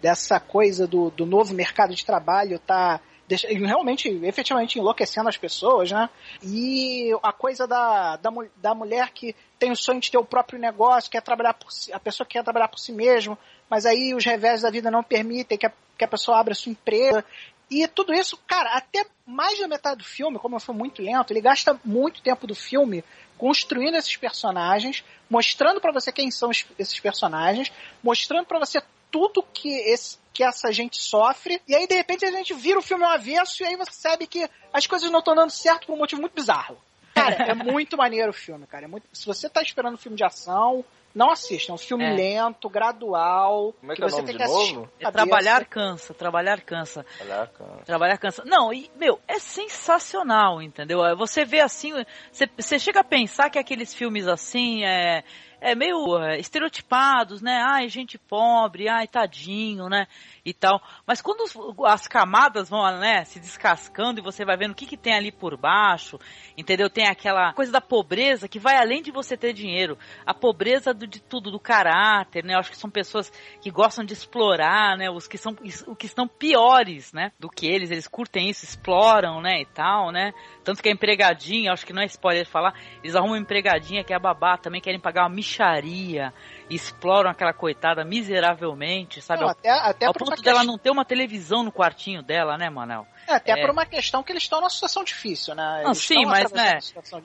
dessa coisa do, do novo mercado de trabalho tá realmente, efetivamente enlouquecendo as pessoas, né? E a coisa da, da, da mulher que tem o sonho de ter o próprio negócio, quer trabalhar por si, a pessoa quer trabalhar por si mesmo, mas aí os revés da vida não permitem que a, que a pessoa abra sua empresa. E tudo isso, cara, até mais da metade do filme, como foi muito lento, ele gasta muito tempo do filme construindo esses personagens, mostrando para você quem são esses personagens, mostrando para você tudo que esse, que essa gente sofre, e aí de repente a gente vira o filme ao avesso e aí você sabe que as coisas não estão dando certo por um motivo muito bizarro. Cara, é *laughs* muito maneiro o filme, cara. É muito... Se você tá esperando um filme de ação, não assista, é um filme é. lento, gradual. Como é que, que é você tem que assistir. É trabalhar cansa, trabalhar cansa. Trabalhar cansa. Trabalhar cansa. Não, e, meu, é sensacional, entendeu? Você vê assim, você, você chega a pensar que aqueles filmes assim, é, é meio é, estereotipados, né? Ai, gente pobre, ai, tadinho, né? E tal. Mas quando as camadas vão, né, se descascando e você vai vendo o que, que tem ali por baixo, entendeu? Tem aquela coisa da pobreza que vai além de você ter dinheiro. A pobreza do, de tudo, do caráter, né? Eu acho que são pessoas que gostam de explorar, né? Os que são, os que estão piores, né? Do que eles, eles curtem isso, exploram, né? E tal, né? Tanto que a empregadinha, acho que não é spoiler falar, eles arrumam uma empregadinha que é a babá, também querem pagar uma micharia, exploram aquela coitada miseravelmente, sabe? Não, até, até ao ponto dela não ter uma televisão no quartinho dela, né, Manel? É, até é... por uma questão que eles estão numa situação difícil, né? Não, sim, mas né,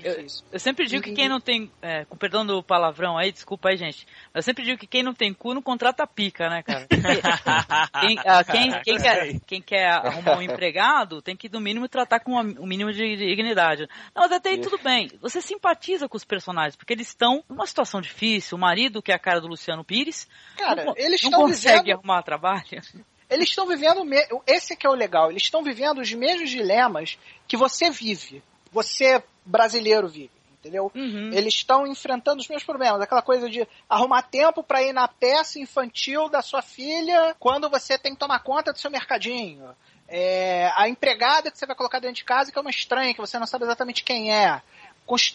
eu, eu, sempre digo que quem não tem, é, com perdão do palavrão aí, desculpa aí, gente, eu sempre digo que quem não tem cu não contrata pica, né, cara? *laughs* quem, ah, quem, *laughs* quem, quer, quem quer arrumar um empregado tem que, no mínimo, tratar com o um mínimo de dignidade. Não, mas até aí tudo bem. Você simpatiza com os personagens, porque eles estão numa situação difícil. O marido, que é a cara do Luciano Pires, cara, não, eles não estão consegue vivendo... arrumar trabalho. *laughs* Eles estão vivendo, esse que é o legal, eles estão vivendo os mesmos dilemas que você vive, você brasileiro vive, entendeu? Uhum. Eles estão enfrentando os mesmos problemas, aquela coisa de arrumar tempo para ir na peça infantil da sua filha quando você tem que tomar conta do seu mercadinho. É, a empregada que você vai colocar dentro de casa que é uma estranha, que você não sabe exatamente quem é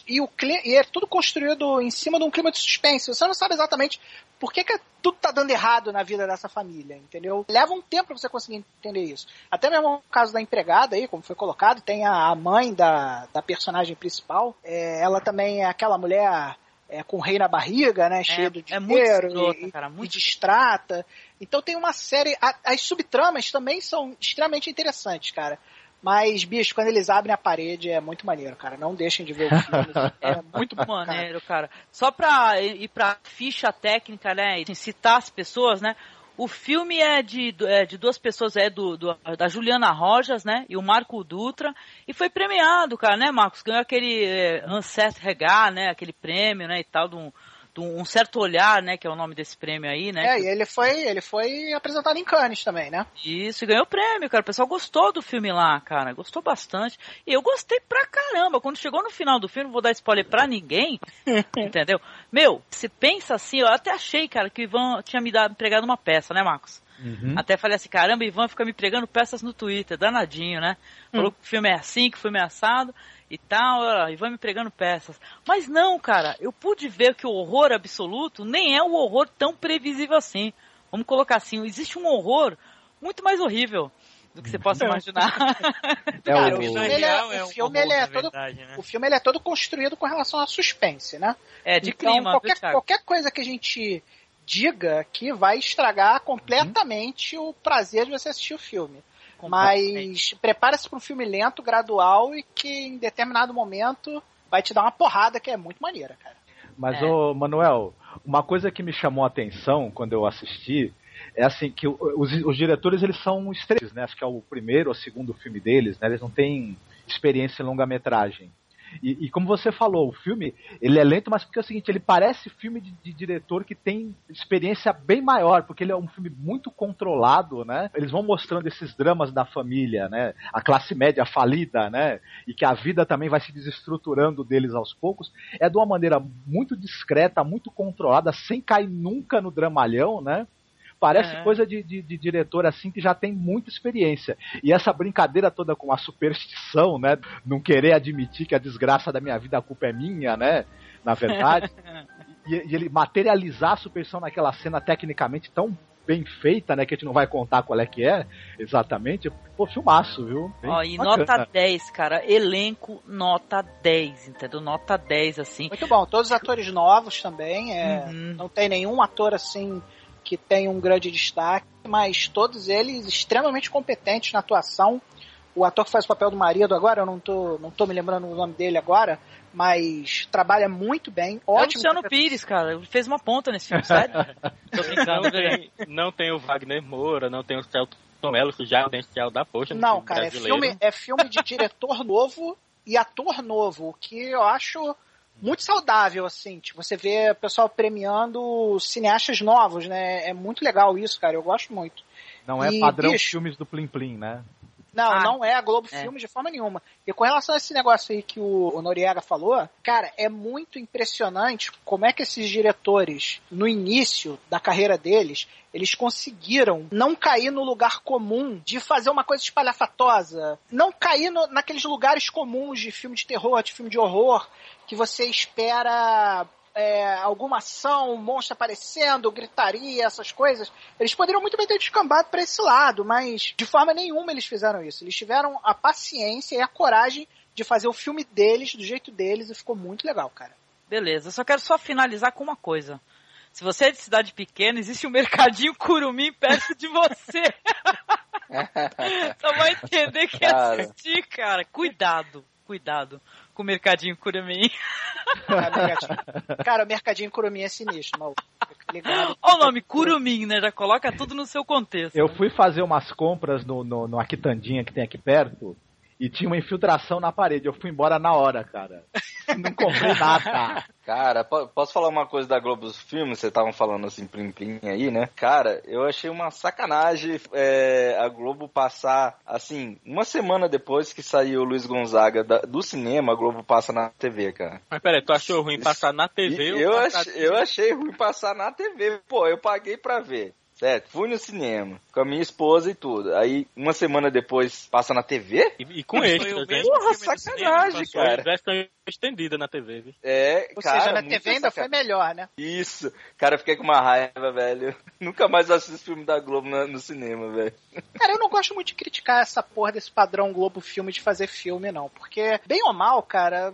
e, o, e é tudo construído em cima de um clima de suspense. Você não sabe exatamente por que, que tudo tá dando errado na vida dessa família, entendeu? Leva um tempo pra você conseguir entender isso. Até mesmo o caso da empregada aí, como foi colocado, tem a mãe da, da personagem principal. É, ela também é aquela mulher é, com rei na barriga, né? Cheia de é dinheiro escrota, e, cara, muito e distrata. Então tem uma série. A, as subtramas também são extremamente interessantes, cara. Mas, bicho, quando eles abrem a parede é muito maneiro, cara. Não deixem de ver o filme. *laughs* é muito maneiro, cara. Só pra ir pra ficha técnica, né? E citar as pessoas, né? O filme é de, é de duas pessoas, é do, do, da Juliana Rojas, né? E o Marco Dutra. E foi premiado, cara, né, Marcos? Ganhou aquele é, Ancest Regar, né? Aquele prêmio, né? E tal, de um, um certo olhar, né, que é o nome desse prêmio aí, né? É, e ele foi, ele foi apresentado em Cannes também, né? Isso, e ganhou prêmio, cara. O pessoal gostou do filme lá, cara. Gostou bastante. E eu gostei pra caramba. Quando chegou no final do filme, não vou dar spoiler pra ninguém, *laughs* entendeu? Meu, se pensa assim, eu até achei, cara, que o Ivan tinha me dado, empregado uma peça, né, Marcos? Uhum. Até falei assim, caramba, Ivan fica me pregando peças no Twitter, danadinho, né? Falou hum. que o filme é assim, que o filme é assado e tal, e vai me pregando peças. Mas não, cara, eu pude ver que o horror absoluto nem é o horror tão previsível assim. Vamos colocar assim, existe um horror muito mais horrível do que você *laughs* possa imaginar. *laughs* É o, filme, ele é, o filme ele é todo, né? o filme ele é todo construído com relação a suspense, né? É de então, clima. Qualquer, qualquer coisa que a gente diga que vai estragar completamente uhum. o prazer de você assistir o filme. Mas prepara-se para um filme lento, gradual e que em determinado momento vai te dar uma porrada que é muito maneira, cara. Mas, é. ô, Manuel, uma coisa que me chamou a atenção quando eu assisti é assim que os, os diretores eles são estrelas, né? Acho que é o primeiro ou segundo filme deles, né? Eles não têm experiência em longa-metragem. E, e, como você falou, o filme ele é lento, mas porque é o seguinte, ele parece filme de, de, diretor que tem experiência bem maior, porque ele é um filme muito controlado, né? Eles vão mostrando esses dramas da família, né? A classe média falida, né? E que a vida também vai se desestruturando deles aos poucos. É de uma maneira muito discreta, muito controlada, sem cair nunca no dramalhão, né? Parece é. coisa de, de, de, diretor assim que já tem muita experiência. E essa brincadeira toda com a superstição, né? Não querer admitir que a desgraça da minha vida, a culpa é minha, né? Na verdade. *laughs* e, e, ele materializar a superstição naquela cena tecnicamente tão bem feita, né? Que a gente não vai contar qual é que é exatamente. Pô, filmaço, viu? Bem Ó, e bacana. nota 10, cara. Elenco nota 10, entendeu? Nota 10, assim. Muito bom. Todos os atores novos também. É, uhum. Não tem nenhum ator assim que tem um grande destaque, mas todos eles extremamente competentes na atuação. O ator que faz o papel do marido agora, eu não tô, não tô me lembrando o nome dele agora, mas trabalha muito bem. Ótimo. É o Luciano Pires, cara. Ele fez uma ponta nesse filme, sério. *laughs* tô brincando. Não tem, não tem o Wagner Moura, não tem o Celto Mello, que já é o potencial da poxa. Não, cara, é filme, é filme de *laughs* diretor novo e ator novo, o que eu acho muito saudável, assim. Tipo, você vê o pessoal premiando cineastas novos, né? É muito legal isso, cara. Eu gosto muito. Não é padrão bicho, filmes do Plim Plim, né? Não, ah, não é a Globo é. Filmes de forma nenhuma. E com relação a esse negócio aí que o, o Noriega falou, cara, é muito impressionante como é que esses diretores, no início da carreira deles, eles conseguiram não cair no lugar comum de fazer uma coisa espalhafatosa, não cair no, naqueles lugares comuns de filme de terror, de filme de horror, que você espera é, alguma ação, um monstro aparecendo, gritaria, essas coisas, eles poderiam muito bem ter descambado para esse lado, mas de forma nenhuma eles fizeram isso. Eles tiveram a paciência e a coragem de fazer o filme deles, do jeito deles, e ficou muito legal, cara. Beleza, eu só quero só finalizar com uma coisa. Se você é de cidade pequena, existe um mercadinho curumim perto de você. *laughs* só vai entender que é assistir, cara. Cuidado, cuidado com o Mercadinho Curumim. *laughs* Cara, o Mercadinho Curumim é sinistro, maluco. Olha o nome, Curumim, né? Já coloca tudo no seu contexto. Eu fui fazer umas compras no, no, no Aquitandinha que tem aqui perto e tinha uma infiltração na parede. Eu fui embora na hora, cara. Não comprei nada. *laughs* Cara, posso falar uma coisa da Globo dos Filmes? Vocês estavam falando assim, plim plim aí, né? Cara, eu achei uma sacanagem é, a Globo passar, assim, uma semana depois que saiu o Luiz Gonzaga da, do cinema, a Globo passa na TV, cara. Mas peraí, tu achou ruim passar na TV? Eu, ach, eu achei ruim passar na TV. Pô, eu paguei pra ver. Certo, fui no cinema com a minha esposa e tudo. Aí, uma semana depois, passa na TV? E, e com extras, né? Porra, sacanagem, cara. Versão estendida na TV, viu? É, Ou cara. seja, na TV ainda foi melhor, né? Isso. Cara, fiquei com uma raiva, velho. *laughs* Nunca mais assisto filme da Globo no, no cinema, velho. *laughs* Cara, eu não gosto muito de criticar essa porra desse padrão Globo Filme de fazer filme, não. Porque, bem ou mal, cara,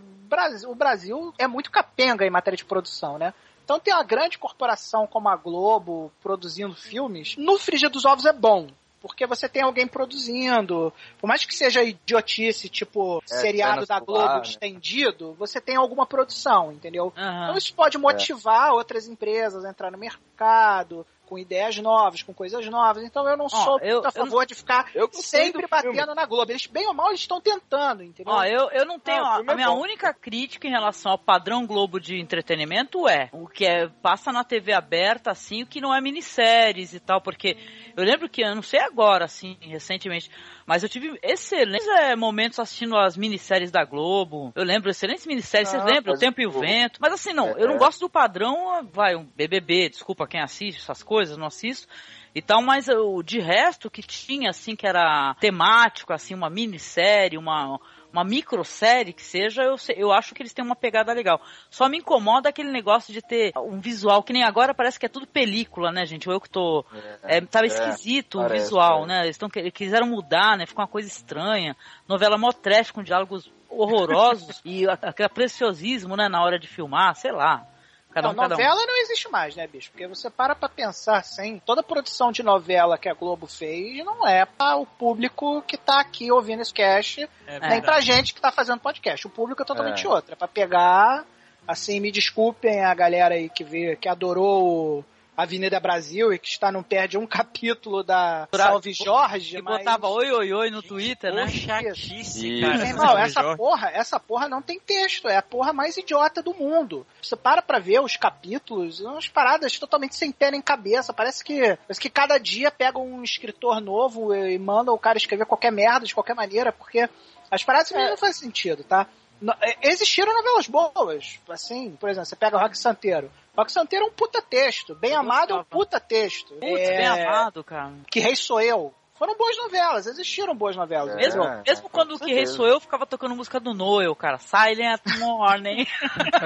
o Brasil é muito capenga em matéria de produção, né? Então tem uma grande corporação como a Globo produzindo filmes. No frigir dos ovos é bom. Porque você tem alguém produzindo. Por mais que seja idiotice, tipo é, seriado da Globo né? estendido, você tem alguma produção, entendeu? Uhum. Então isso pode motivar é. outras empresas a entrar no mercado com ideias novas, com coisas novas. Então eu não sou eu, a favor de ficar sempre batendo na Globo. Eles, bem ou mal, eles estão tentando, entendeu? Ó, eu, eu não tenho. Ah, ó, a minha bom. única crítica em relação ao padrão Globo de entretenimento é o que é, passa na TV aberta, assim, o que não é minisséries e tal, porque eu lembro que, eu não sei agora, assim, recentemente, mas eu tive excelentes é, momentos assistindo as minisséries da Globo. Eu lembro, excelentes minisséries, ah, vocês lembram? O Tempo e o Vento. Mas assim, não, é, eu não é. gosto do padrão, vai, um BBB, desculpa quem assiste essas coisas, não assisto e tal, mas o de resto que tinha assim que era temático, assim, uma minissérie, uma uma microsérie que seja, eu, eu acho que eles têm uma pegada legal. Só me incomoda aquele negócio de ter um visual, que nem agora parece que é tudo película, né, gente? Eu que tô. É, é, tava é, esquisito parece, o visual, né? Eles tão, quiseram mudar, né? Ficou uma coisa estranha. Novela mó trash com diálogos horrorosos *laughs* e aquele preciosismo, né, na hora de filmar, sei lá. Cada não, um, novela um. não existe mais, né, bicho? Porque você para pra pensar assim, toda produção de novela que a Globo fez não é para o público que tá aqui ouvindo esse cast, é nem pra gente que tá fazendo podcast. O público é totalmente é. outro. É pra pegar, assim, me desculpem a galera aí que vê, que adorou Avenida Brasil e que está não perde um capítulo da Salve Jorge. E mas... botava oi, oi, oi no Twitter, né? chatice, Meu irmão, essa porra, essa porra não tem texto, é a porra mais idiota do mundo. Você para pra ver os capítulos, umas paradas totalmente sem pé nem cabeça. Parece que, parece que cada dia pega um escritor novo e manda o cara escrever qualquer merda de qualquer maneira, porque as paradas é. não fazem sentido, tá? No, existiram novelas boas, assim, por exemplo, você pega o Rock Santeiro. Rock Santeiro é um puta texto, Bem Eu Amado é um gostava. puta texto. Putz, É, bem amado, cara. Que Rei Sou Eu. Foram boas novelas, existiram boas novelas. Mesmo, entendeu? mesmo quando o que rei sou eu, ficava tocando música do Noel, cara. Silent Morning.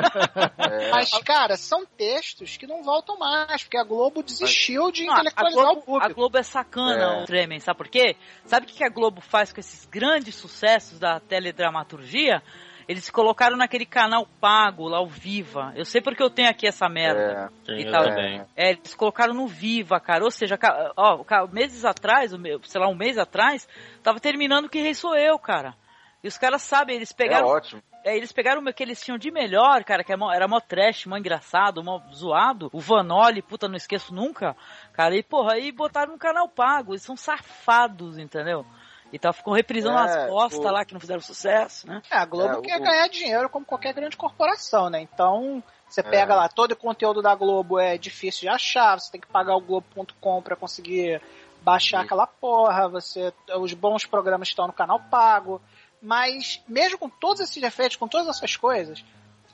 *laughs* Mas, cara, são textos que não voltam mais, porque a Globo desistiu de Não, intelectualizar a Globo, o público. A Globo é sacana, É. o Tremen, sabe por quê? Sabe o que a Globo faz com esses grandes sucessos da teledramaturgia? Eles colocaram naquele canal pago, lá o Viva. Eu sei porque eu tenho aqui essa merda. Sim, e tal. também. É, eles colocaram no Viva, cara. Ou seja, ó, meses atrás, o meu- sei lá, um mês atrás, tava terminando Que Rei Sou Eu, cara. E os caras sabem, eles pegaram. É ótimo. É, eles pegaram o que eles tinham de melhor, cara, que é era mó trash, mó engraçado, mó zoado. O Vanoli, puta, não esqueço nunca. Cara, e porra, aí botaram no canal pago. Eles são safados, entendeu? E tá, ficam reprisando É, as postas o- lá que não fizeram sucesso, né? É, a Globo É, quer o- ganhar dinheiro como qualquer grande corporação, né? Então, você É. pega lá, todo o conteúdo da Globo é difícil de achar, você tem que pagar o Globo.com pra conseguir baixar aquela porra, você os bons programas estão no canal pago, mas mesmo com todos esses defeitos, com todas essas coisas,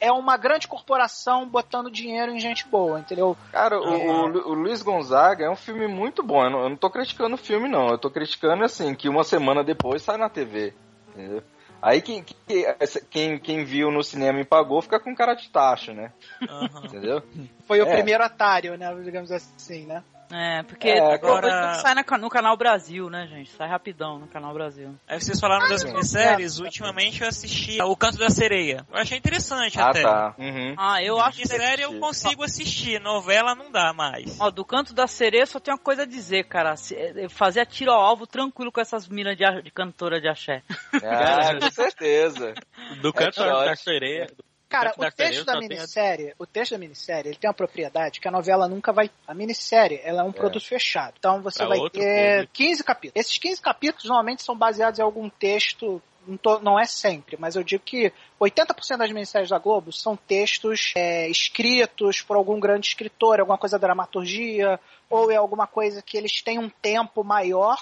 é uma grande corporação botando dinheiro em gente boa, entendeu? Cara, o, o Lu- o Luiz Gonzaga é um filme muito bom. Eu não, eu não tô criticando o filme, não. Eu tô criticando, assim, que uma semana depois sai na TV. Entendeu? Aí quem, quem, quem, viu no cinema e pagou fica com cara de taxa, né? Entendeu? Foi o É. primeiro atário, né? Digamos assim, né? É, porque É, agora sai na no canal Brasil, né, gente? Sai rapidão no canal Brasil. Aí vocês falaram das Ah, minisséries, é. ultimamente eu assisti O Canto da Sereia. Eu achei interessante Ah, até. tá. Uhum. Ah, eu acho que- Minissérie eu consigo assistir, novela não dá mais. Ó, do canto da sereia só tem uma coisa a dizer, cara. É, Fazer tiro ao alvo tranquilo com essas minas de, de cantora de axé. Ah, com certeza. Do canto Headshot. da sereia. Cara, o texto da a- minissérie, o texto da minissérie, ele tem uma propriedade que a novela nunca vai. A minissérie, ela é um produto fechado. Então você Pra vai ter público. 15 capítulos. Esses 15 capítulos normalmente são baseados em algum texto. Não, tô- não é sempre, mas eu digo que 80% das minisséries da Globo são textos é, escritos por algum grande escritor, alguma coisa da dramaturgia, ou é alguma coisa que eles têm um tempo maior,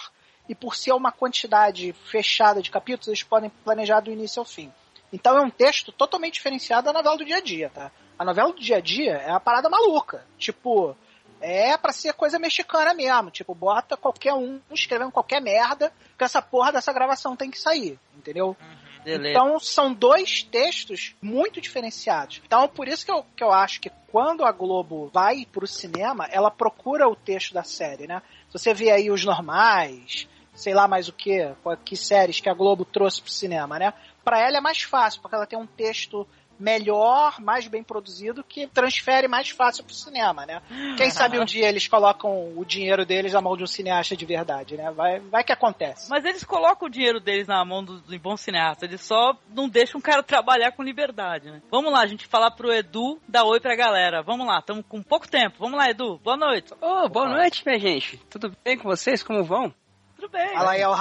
e por ser uma quantidade fechada de capítulos, eles podem planejar do início ao fim. Então é um texto totalmente diferenciado da novela do dia a dia, tá? A novela do dia a dia é uma parada maluca. Tipo, é pra ser coisa mexicana mesmo. Tipo, bota qualquer um escrevendo qualquer merda, que essa porra dessa gravação tem que sair, entendeu? Beleza. Então são dois textos muito diferenciados. Então por isso que eu, que eu acho que quando a Globo vai pro cinema, ela procura o texto da série, né? Se você vê aí os normais, sei lá mais o que, que séries que a Globo trouxe pro cinema, né? Pra ela é mais fácil, porque ela tem um texto melhor, mais bem produzido, que transfere mais fácil pro cinema, né? Quem sabe um dia eles colocam o dinheiro deles na mão de um cineasta de verdade, né? Vai, vai que acontece. Mas eles colocam o dinheiro deles na mão dos do bons cineastas. Eles só não deixam o cara trabalhar com liberdade, né? Vamos lá, a gente falar pro Edu dar oi pra galera. Vamos lá, estamos com pouco tempo. Vamos lá, Edu. Boa noite. Ô, boa noite, minha gente. Tudo bem com vocês? Como vão? Tudo bem. Fala aí, El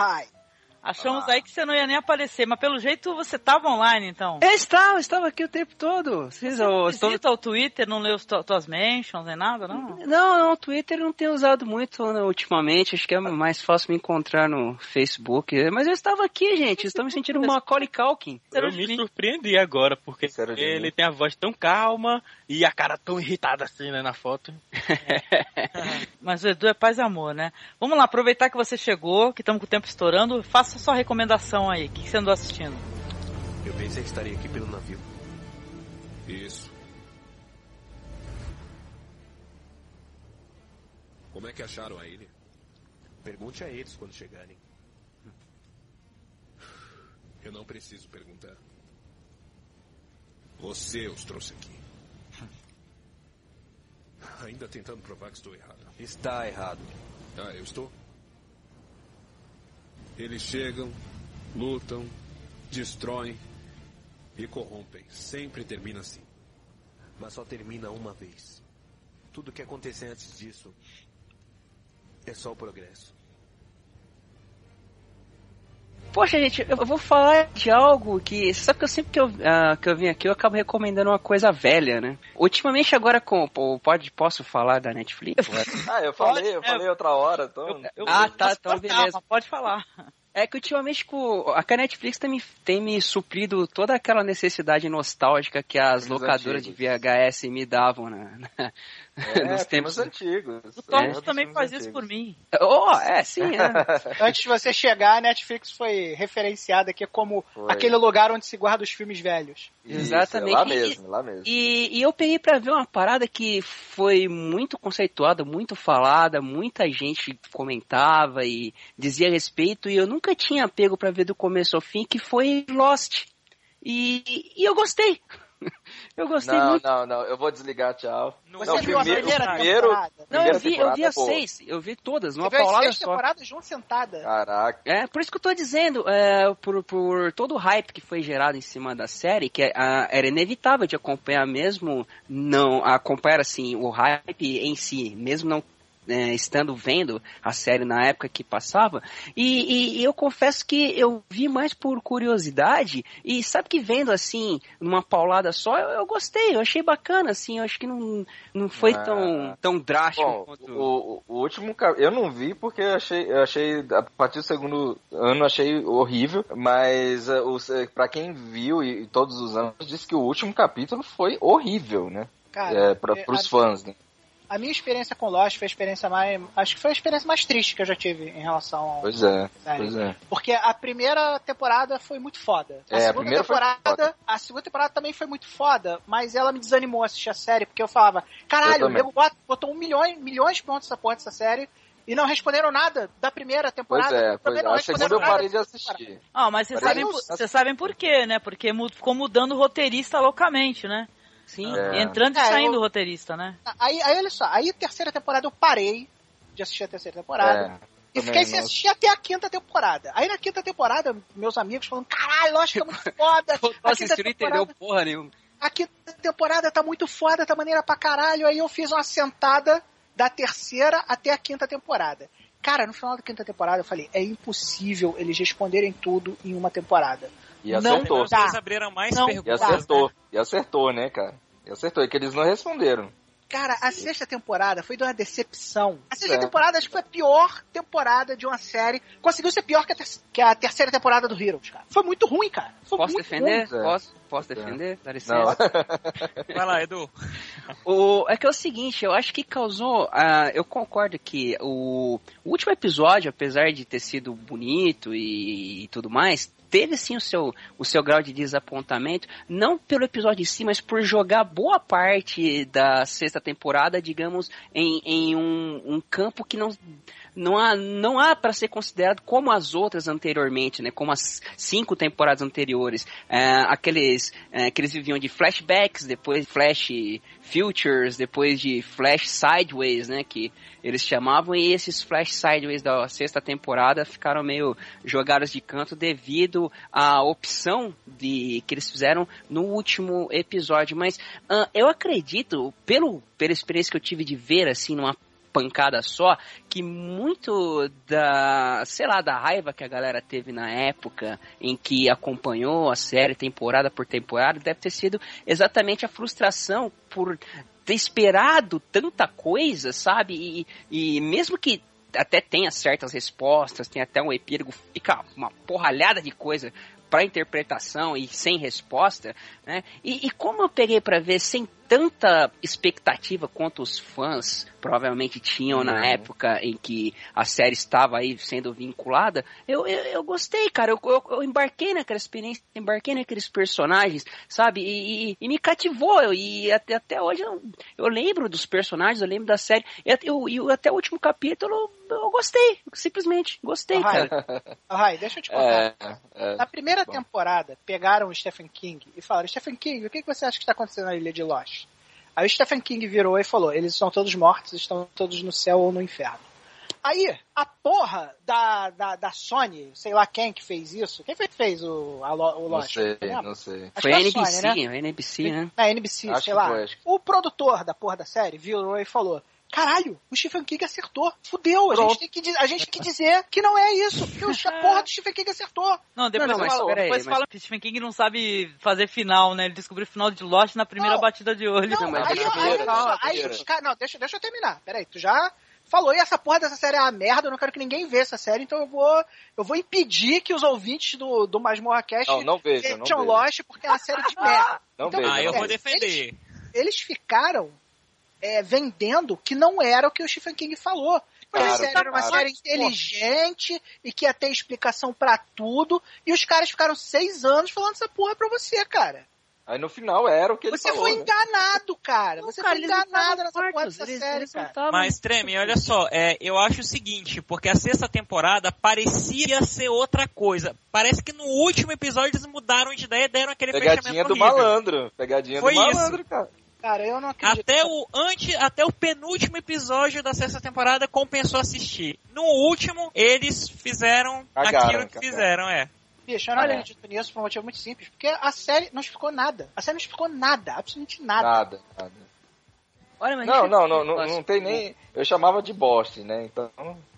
Achamos aí que você não ia nem aparecer, mas pelo jeito você tava online, então. Eu estava, estava aqui o tempo todo. Vocês, Você estou... visita o Twitter, não lê os tu- tuas mentions nem nada, não? Não, não, o Twitter eu não tenho usado muito né, ultimamente. Acho que é mais fácil me encontrar no Facebook. Mas eu estava aqui, gente. Estou me sentindo uma Macaulay Culkin. Eu me surpreendi agora, porque ele tem a voz tão calma e a cara tão irritada assim, né, na foto. *laughs* Mas o Edu é paz e amor, né? Vamos lá, aproveitar que você chegou, que estamos com o tempo estourando, faça sua recomendação aí. O que que você andou assistindo? Eu pensei que estaria aqui pelo navio. Isso. Como é que acharam a ilha? Pergunte a eles quando chegarem. Eu não preciso perguntar. Você os trouxe aqui. *laughs* Ainda tentando provar que estou errado. Está errado. Ah, eu estou? Eles chegam, lutam, destroem e corrompem. Sempre termina assim. Mas só termina uma vez. Tudo que acontecer antes disso é só o progresso. Poxa, gente, eu vou falar de algo que. Você sabe que eu sempre que eu, ah, que eu vim aqui eu acabo recomendando uma coisa velha, né? Ultimamente, agora com. pô, Pode, posso falar da Netflix? Ah, eu falei, eu falei outra hora. Então... ah, tá, então cortar, beleza. Pode falar. É que ultimamente com, a Netflix tem me, tem me suprido toda aquela necessidade nostálgica que as locadoras de. VHS me davam, né? *laughs* É, Nos tempos filmes antigos. O Thomas É, também faz isso por mim. Oh, é, sim, é. *laughs* Antes de você chegar, a Netflix foi referenciada aqui como Foi. aquele lugar onde se guarda os filmes velhos. Isso, Exatamente. é lá E- mesmo, lá mesmo. E, e eu peguei pra ver uma parada que foi muito conceituada, muito falada, muita gente comentava e dizia a respeito, e eu nunca tinha pego pra ver do começo ao fim, que foi Lost. E, e eu gostei. *laughs* Eu gostei não, muito. não, não, eu vou desligar, tchau. Você não, viu a primeiro, primeira primeiro, temporada? Não, eu vi, eu vi as seis, eu vi todas, numa Você viu as paulada seis só. temporadas de uma sentada. Caraca. É, por isso que eu tô dizendo, é, por, por todo o hype que foi gerado em cima da série, que ah, era inevitável de acompanhar mesmo, não, acompanhar assim, o hype em si, mesmo não é, estando vendo a série na época que passava, e, e- eu confesso que eu vi mais por curiosidade, e sabe que vendo assim, numa paulada só, eu, eu gostei, eu achei bacana, assim, eu acho que não, não foi Ah. tão, tão drástico Bom, quanto... o, o último eu não vi porque eu achei, eu achei a partir do segundo ano eu achei horrível, mas uh, os, eh, pra quem viu e, e todos os anos disse que o último capítulo foi horrível, né? Cara, é, pra, é, pros a- fãs, né? A minha experiência com Lost foi a experiência mais. Acho que foi a experiência mais triste que eu já tive em relação ao. Pois é, série. pois é. Porque a primeira temporada foi muito foda. A É, a segunda primeira foi temporada, a segunda temporada também foi muito foda, mas ela me desanimou a assistir a série, porque eu falava, caralho, Eu o nego botou um milhão, milhões de pontos essa porra dessa série e não responderam nada da primeira Pois temporada. é, pois também é. não A segunda eu parei de assistir. Ah, mas vocês sabem, por- vocês sabem por quê, né? Porque ficou mudando o roteirista loucamente, né? Sim. É. Entrando e É, saindo eu- o roteirista, né? Aí, aí olha só, aí terceira temporada eu parei de assistir a terceira temporada. É, E também fiquei sem assistir até a quinta temporada. Aí na quinta temporada, meus amigos falando, caralho, lógico que é muito *laughs* foda. A Nossa, quinta você não temporada- entendeu porra nenhuma. a quinta temporada tá muito foda, tá maneira pra caralho. Aí eu fiz uma sentada da terceira até a quinta temporada. Cara, no final da quinta temporada eu falei, é impossível eles responderem tudo em uma temporada. E Não acertou. dá. Eles abriram mais Não E perguntas. acertou. E acertou, né, cara? E acertou. É que eles não responderam. Cara, a sexta temporada foi de uma decepção. A sexta É. temporada acho que foi a pior temporada de uma série. Conseguiu ser pior que a, ter- que a terceira temporada do Heroes, cara. Foi muito ruim, cara. Foi Posso muito defender? ruim. É. Posso, posso defender? Dá Não. licença. *laughs* Vai lá, Edu. O, é que é o seguinte, eu acho que causou. ah, eu concordo que o, o último episódio, apesar de ter sido bonito e, e tudo mais, teve sim o seu, o seu grau de desapontamento, não pelo episódio em si, mas por jogar boa parte da sexta temporada, digamos, em, em um, um campo que não. Não há, não há para ser considerado como as outras anteriormente, né? Como as cinco temporadas anteriores. É, aqueles é, que eles viviam de flashbacks, depois flash futures, depois de flash sideways, né? Que eles chamavam, e esses flash sideways da sexta temporada ficaram meio jogados de canto devido à opção de que eles fizeram no último episódio. Mas ah, eu acredito, pelo, pela experiência que eu tive de ver assim numa pancada só, que muito da, sei lá, da raiva que a galera teve na época em que acompanhou a série temporada por temporada, deve ter sido exatamente a frustração por ter esperado tanta coisa, sabe? E, e mesmo que até tenha certas respostas, tem até um epílogo, fica uma porralhada de coisa para interpretação e sem resposta, né? E, e como eu peguei para ver sem tanta expectativa quanto os fãs provavelmente tinham na Uhum. época em que a série estava aí sendo vinculada, eu, eu, eu gostei, cara. Eu, eu, eu embarquei naquela experiência, embarquei naqueles personagens, sabe? E, e- e me cativou. eu- E até, até hoje eu, eu lembro dos personagens, eu lembro da série. E até, eu, e até o último capítulo eu gostei, simplesmente gostei, Rai, cara. *laughs* Rai, deixa eu te contar. É, é. Na primeira Bom. temporada, pegaram o Stephen King e falaram: Stephen King, o que que você acha que está acontecendo na ilha de Lost? Aí o Stephen King virou e falou: eles estão todos mortos, estão todos no céu ou no inferno. Aí, a porra da, da, da Sony, sei lá quem que fez isso. Quem foi que fez o, a, Lo- o Não Lost? sei, Lembra? não sei. Acho Foi que a é NBC, Sony, né? a NBC, né? Na NBC, Acho sei que lá. foi, O produtor da porra da série virou e falou: Caralho, o Stephen King acertou. Fudeu, a gente, tem que, a gente tem que dizer que não é isso. Que o a *laughs* porra do Stephen King acertou. Não, depois, Não, não, mas fala, peraí, depois mas- fala que Stephen King não sabe fazer final, né? Ele descobriu o final de Lost na primeira Não. batida de olho. Não, mas aí, deixa eu aí, aí não, deixa, deixa terminar. Peraí, tu já falou e essa porra dessa série é uma merda, eu não quero que ninguém veja essa série, então eu vou, eu vou impedir que os ouvintes do, do Masmorra Cast Não, não vejam. Lost porque é uma série de merda. Não Então, vejo. Ah, eu vou defender. Eles ficaram é, vendendo que não era o que o Stephen King falou. Que a Claro, série era uma claro. série inteligente e que ia ter explicação pra tudo, e os caras ficaram seis anos falando essa porra pra você, cara. Aí no final era o que ele Você falou. foi né? enganado, cara. Você cara, foi não enganado nessa porra dessa eles- série, eles não cara. Mas, Treme, olha só, é, eu acho o seguinte, porque a sexta temporada parecia ser outra coisa. Parece que no último episódio eles mudaram de ideia e deram aquele Pegadinha fechamento do horrível. malandro. Pegadinha Foi do malandro, isso. cara. Cara, eu não acredito. Até o, ante, até o penúltimo episódio da sexta temporada compensou assistir. No último, eles fizeram Cagaram, aquilo que cagaram. fizeram, é. Bicho, eu não Olha. acredito nisso por um motivo muito simples. Porque a série não explicou nada. A série não explicou nada. Absolutamente nada. Nada, nada. Olha, mas Não, não, não, não, não tem nem. Eu chamava de Boston, né? Então.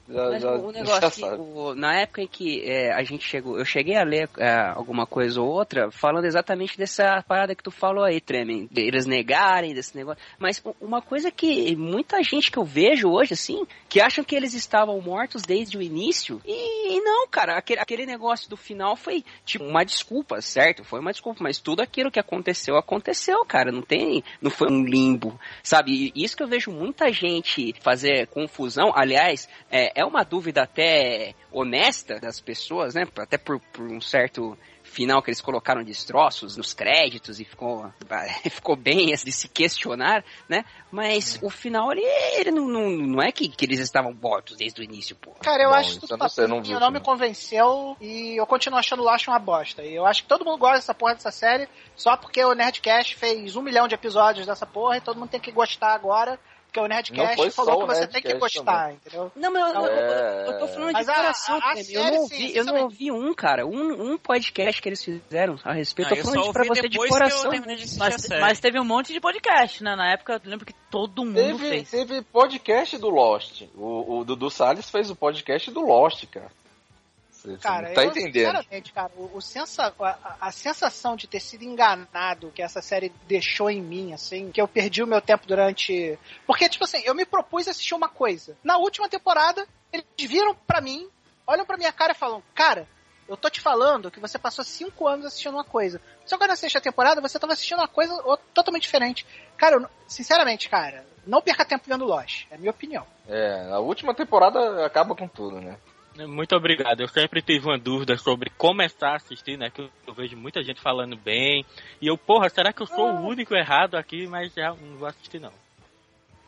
Já, Mas já, o negócio que o- na época em que é, a gente chegou, eu cheguei a ler é, alguma coisa ou outra falando exatamente dessa parada que tu falou aí, Tremen, eles negarem desse negócio. Mas uma coisa que muita gente que eu vejo hoje, assim, que acham que eles estavam mortos desde o início. E, e não, cara, aquele, aquele negócio do final foi tipo uma desculpa, certo? Foi uma desculpa, mas tudo aquilo que aconteceu, aconteceu, cara. Não tem, não foi um limbo, sabe? E isso que eu vejo muita gente fazer confusão. Aliás, é, é uma dúvida até honesta das pessoas, né? Até por, por um certo final que eles colocaram destroços nos créditos e ficou, *laughs* ficou bem de se questionar, né? Mas o final, ele, ele não, não, não é que, que eles estavam mortos desde o início, pô. Cara, eu Bom, acho tudo eu não sei, papinho, não vi não, o me convenceu e eu continuo achando Lost uma bosta. E eu acho que todo mundo gosta dessa porra dessa série só porque o Nerdcast fez um milhão de episódios dessa porra e todo mundo tem que gostar agora. Porque o Não Nerdcast foi falou só que você tem que Nerdcast gostar, também. entendeu? Não, mas eu, Não, eu- eu- é- eu tô falando Mas de coração, a- a Treme. eu, não sim, ouvi, eu não ouvi um, cara, um, um podcast que eles fizeram a respeito. Ah, eu eu tô só falando de pra você de eu coração. de Mas, mas teve um monte de podcast, né? Na época, eu lembro que todo mundo Teve, fez. teve podcast do Lost. O, o Dudu Salles fez o podcast do Lost, cara. Cara, tá eu, entendendo. sinceramente, cara, o, o sensa, a, a sensação de ter sido enganado que essa série deixou em mim, assim, que eu perdi o meu tempo durante. Porque, tipo assim, eu me propus a assistir uma coisa. Na última temporada, eles viram pra mim, olham pra minha cara e falam, cara. Eu tô te falando que você passou cinco anos assistindo uma coisa. Só que na sexta temporada você tava assistindo uma coisa totalmente diferente. Cara, eu sinceramente, cara, não perca tempo vendo Lost. É a minha opinião. É, a última temporada acaba com tudo, né? Muito obrigado. Eu sempre tive uma dúvida sobre começar a assistir, né? Que eu, vejo muita gente falando bem. E eu, porra, será que eu sou o único errado aqui? Mas já não vou assistir, não.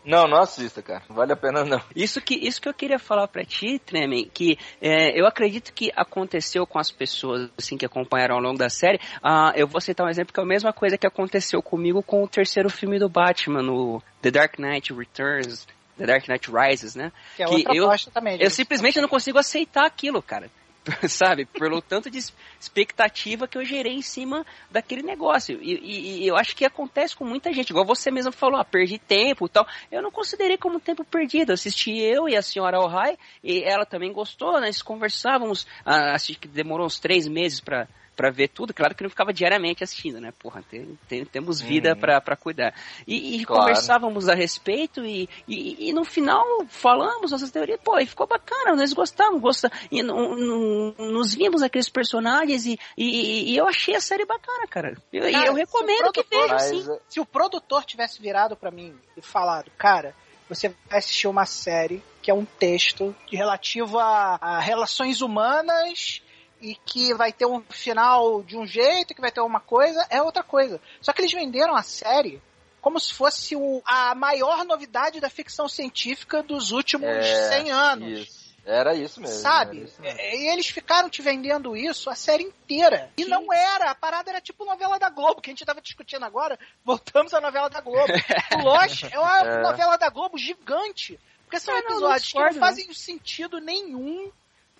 Não, não assista, cara. Não vale a pena, não. Isso que, isso que eu queria falar pra ti, Tremen, que é, eu acredito que aconteceu com as pessoas assim que acompanharam ao longo da série. Ah, eu vou citar um exemplo que é a mesma coisa que aconteceu comigo com o terceiro filme do Batman, no The Dark Knight Returns, The Dark Knight Rises, né? Que é outra eu, também. eu gente. simplesmente não consigo aceitar aquilo, cara. *laughs* Sabe? Pelo tanto de expectativa que eu gerei em cima daquele negócio. E, e- e eu acho que acontece com muita gente. Igual você mesmo falou, ah, perdi tempo e tal. Eu não considerei como tempo perdido. Assisti eu e a senhora Ohai, e ela também gostou, né? Nós conversávamos, ah, acho que demorou uns três meses pra, pra ver tudo. Claro que não ficava diariamente assistindo, né? Porra, tem- tem- temos vida Uhum. pra, pra cuidar. E, e Claro. conversávamos a respeito e, e, e no final falamos nossas teorias. Pô, e ficou bacana, nós gostávamos, gosta, e no- no- nos vimos aqueles personagens e, e, e eu achei a série bacana, cara. Eu, e Cara, eu recomendo que produtor- veja, Mas, sim. Se o produtor tivesse virado pra mim e falado, cara, você vai assistir uma série que é um texto relativo a, a relações humanas e que vai ter um final de um jeito, que vai ter uma coisa, é outra coisa. Só que eles venderam a série como se fosse o- a maior novidade da ficção científica dos últimos É, 100 anos. Isso. Era isso mesmo. Sabe? isso mesmo. E eles ficaram te vendendo isso a série inteira. E não era. A parada era tipo novela da Globo, que a gente tava discutindo agora. Voltamos à novela da Globo. *laughs* o Lost é uma É. novela da Globo gigante. Porque são Ah, não, não episódios que discordo, não fazem sentido nenhum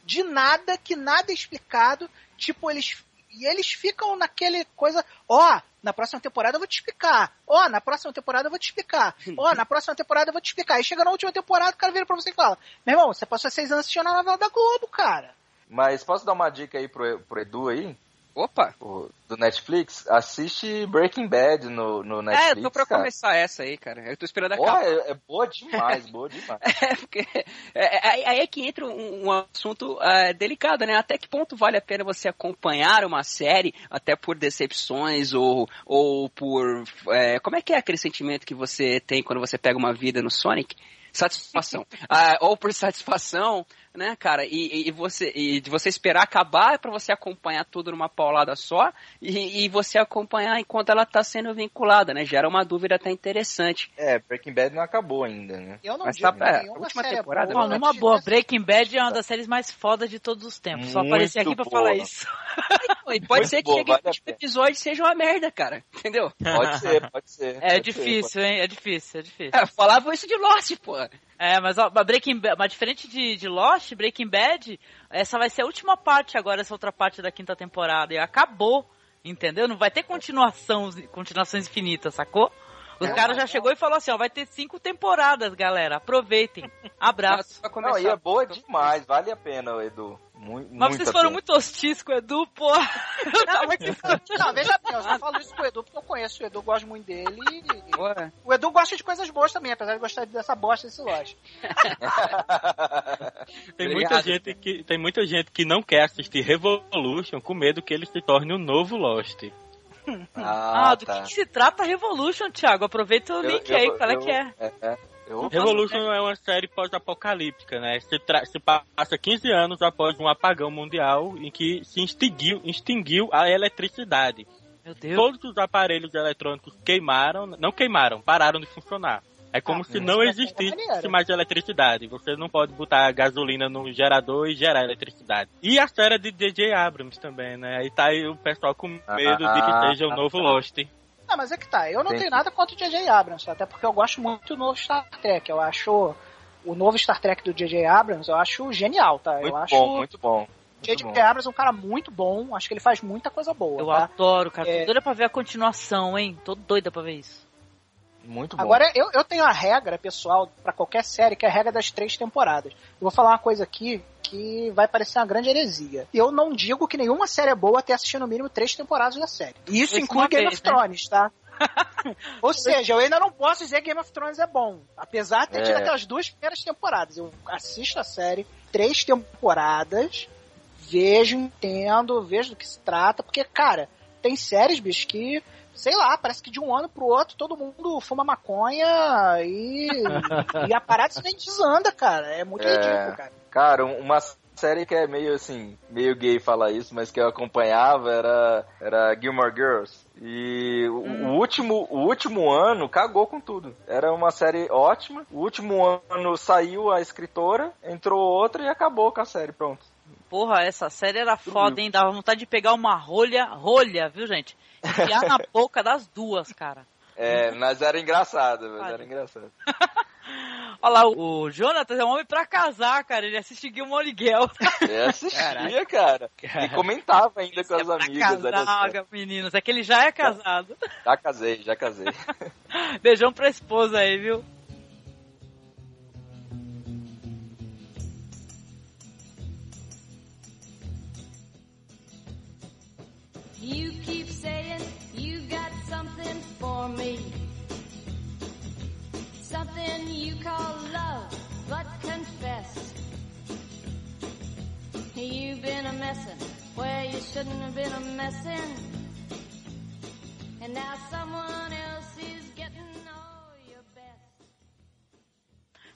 de nada, que nada é explicado. Tipo, eles. E eles ficam naquele coisa. Ó, na próxima temporada eu vou te explicar. Ó, na próxima temporada eu vou te explicar. Ó, na próxima temporada eu vou te explicar. Aí chega na última temporada, o cara vira pra você e fala: Meu irmão, você passou seis anos assistindo a novela da Globo, cara. Mas posso dar uma dica aí pro, pro Edu aí? Opa! O- do Netflix? Assiste Breaking Bad no, no Netflix. É, eu tô pra cara. começar essa aí, cara. Eu tô esperando Pô, acabar. é, é boa demais, boa demais. *laughs* É, porque é, é- aí aí é que entra um, um assunto é, delicado, né? Até que ponto vale a pena você acompanhar uma série, até por decepções ou, ou por. é, como é que é aquele sentimento que você tem quando você pega uma vida no Sonic? Satisfação. *laughs* Ah, ou por satisfação, né, cara? E, e- você, e de você esperar acabar pra você acompanhar tudo numa paulada só e, e você acompanhar enquanto ela tá sendo vinculada, né? Gera uma dúvida até interessante. É, Breaking Bad não acabou ainda, né? Eu não Mas digo tá nenhuma a última série é temporada, boa, né? numa boa, Breaking Bad é uma das séries mais fodas de todos os tempos. Só apareci aqui pra boa. falar isso. *laughs* E pode Muito ser que boa, chegue vale no a último pena. episódio e seja uma merda, cara. Entendeu? Pode ser, pode ser. É pode difícil, hein? É difícil, é difícil. É, falavam isso de Lost, pô. É, mas ó, Breaking Bad, mas diferente de, de Lost, Breaking Bad, essa vai ser a última parte agora, essa outra parte da quinta temporada. E acabou, entendeu? Não vai ter continuação, continuações infinitas, sacou? O É, cara já chegou e falou assim, ó, vai ter cinco temporadas, galera. Aproveitem. Abraço. Não, e é boa demais, vale a pena, Edu. Muito, Mas vocês foram muito hostis com o Edu, pô. Eu tava aqui Não, veja bem, eu só falo isso com o Edu porque eu conheço o Edu, gosto muito dele. e- Ué. O Edu gosta de coisas boas também, apesar de gostar dessa bosta desse loja. *laughs* Tem Obrigado. muita, gente que, tem muita gente que não quer assistir Revolution com medo que ele se torne o novo Lost. Ah, Ah, do tá. que, que se trata Revolution, Thiago? Aproveita o Eu- link eu- aí, qual é eu- que é? é, é. Eu, Revolution é uma série pós-apocalíptica, né? Se, tra- se passa 15 anos após um apagão mundial em que se extinguiu, extinguiu a eletricidade. Meu Deus. Todos os aparelhos eletrônicos queimaram, não queimaram, pararam de funcionar. É como Ah, se não é existisse mais eletricidade. Você não pode botar gasolina no gerador e gerar eletricidade. E a série de DJ Abrams também, né? Aí tá aí o pessoal com medo de que Ah, seja o novo tá. Lost. Não, mas é que tá, eu não Entendi. tenho nada contra o J.J. Abrams, até porque eu gosto muito do novo Star Trek. Eu acho o novo Star Trek do J.J. Abrams, eu acho genial, tá? muito eu acho bom, muito bom. J.J. Abrams é um cara muito bom, acho que ele faz muita coisa boa, Eu tá? adoro, cara. É. Tô doida pra ver a continuação, hein? Tô doida pra ver isso. Muito bom. Agora, eu, eu tenho a regra, pessoal, pra qualquer série, que é a regra das três temporadas. Eu vou falar uma coisa aqui que vai parecer uma grande heresia. Eu não digo que nenhuma série é boa até assistir no mínimo três temporadas da série. E isso Isso inclui Game vez, of né? Thrones, tá? *laughs* Ou seja, eu ainda não posso dizer que Game of Thrones é bom. Apesar de ter tido É. aquelas duas primeiras temporadas. Eu assisto a série, três temporadas, vejo, entendo, vejo do que se trata, porque, cara, tem séries, bicho, que, sei lá, parece que de um ano pro outro todo mundo fuma maconha e, *laughs* e a parada simplesmente desanda, cara. É muito É. ridículo, cara. Cara, um- uma série que é meio assim, meio gay falar isso, mas que eu acompanhava era, era Gilmore Girls. E o, o último, o último ano cagou com tudo. Era uma série ótima. O último ano saiu a escritora, entrou outra e acabou com a série, pronto. Porra, essa série era foda, hein? Dava vontade de pegar uma rolha, rolha, viu, gente? Enfiar na *laughs* boca das duas, cara. É, mas era engraçado, mas Olha. era engraçado. *laughs* Olha lá, o Jonathan é um homem pra casar, cara. Ele assiste Gilmore Girls. Eu assistia, cara. E comentava ainda com as Pra amigas. casar, meninos. É que ele já é casado. Já casei, já casei. *laughs* Beijão pra esposa aí, viu? Call love, but confess. You've been a messin' where you shouldn't have been a messin'. And now someone else is getting all your best.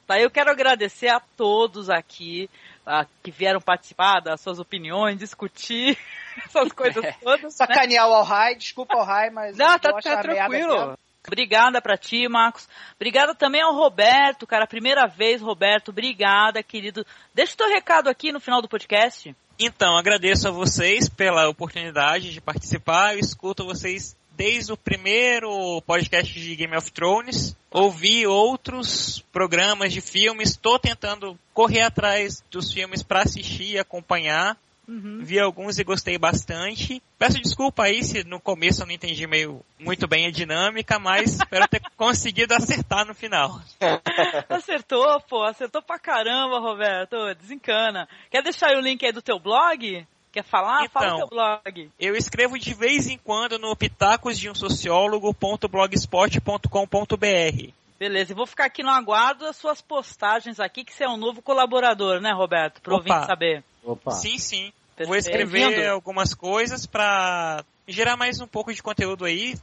Tá, eu quero agradecer a todos aqui ah, que vieram participar das suas opiniões, discutir *laughs* essas coisas todas. Sacanear o Alhai, desculpa Alhai, mas. Não, tá, tá tranquilo. Obrigada pra ti, Marcos. Obrigada também ao Roberto, cara. Primeira vez, Roberto. Obrigada, querido. Deixa o teu recado aqui no final do podcast. Então, agradeço a vocês pela oportunidade de participar. Eu escuto vocês desde o primeiro podcast de Game of Thrones. Ouvi outros programas de filmes, estou tentando correr atrás dos filmes para assistir e acompanhar. Uhum. Vi alguns e gostei bastante. Peço desculpa aí se no começo eu não entendi meio, muito bem a dinâmica, mas *laughs* espero ter conseguido acertar no final. *laughs* Acertou, pô, acertou pra caramba, Roberto. Desencana. Quer deixar aí o link aí do teu blog? Quer falar? Fala Então. teu blog. Eu escrevo de vez em quando no pitacos de um sociólogo.blogspot.com.br. Beleza, e vou ficar aqui no aguardo das suas postagens aqui, que você é um novo colaborador, né, Roberto? Pra Opa. ouvir saber. Opa. Sim, sim. Perfeito. Vou escrever algumas coisas pra gerar mais um pouco de conteúdo aí,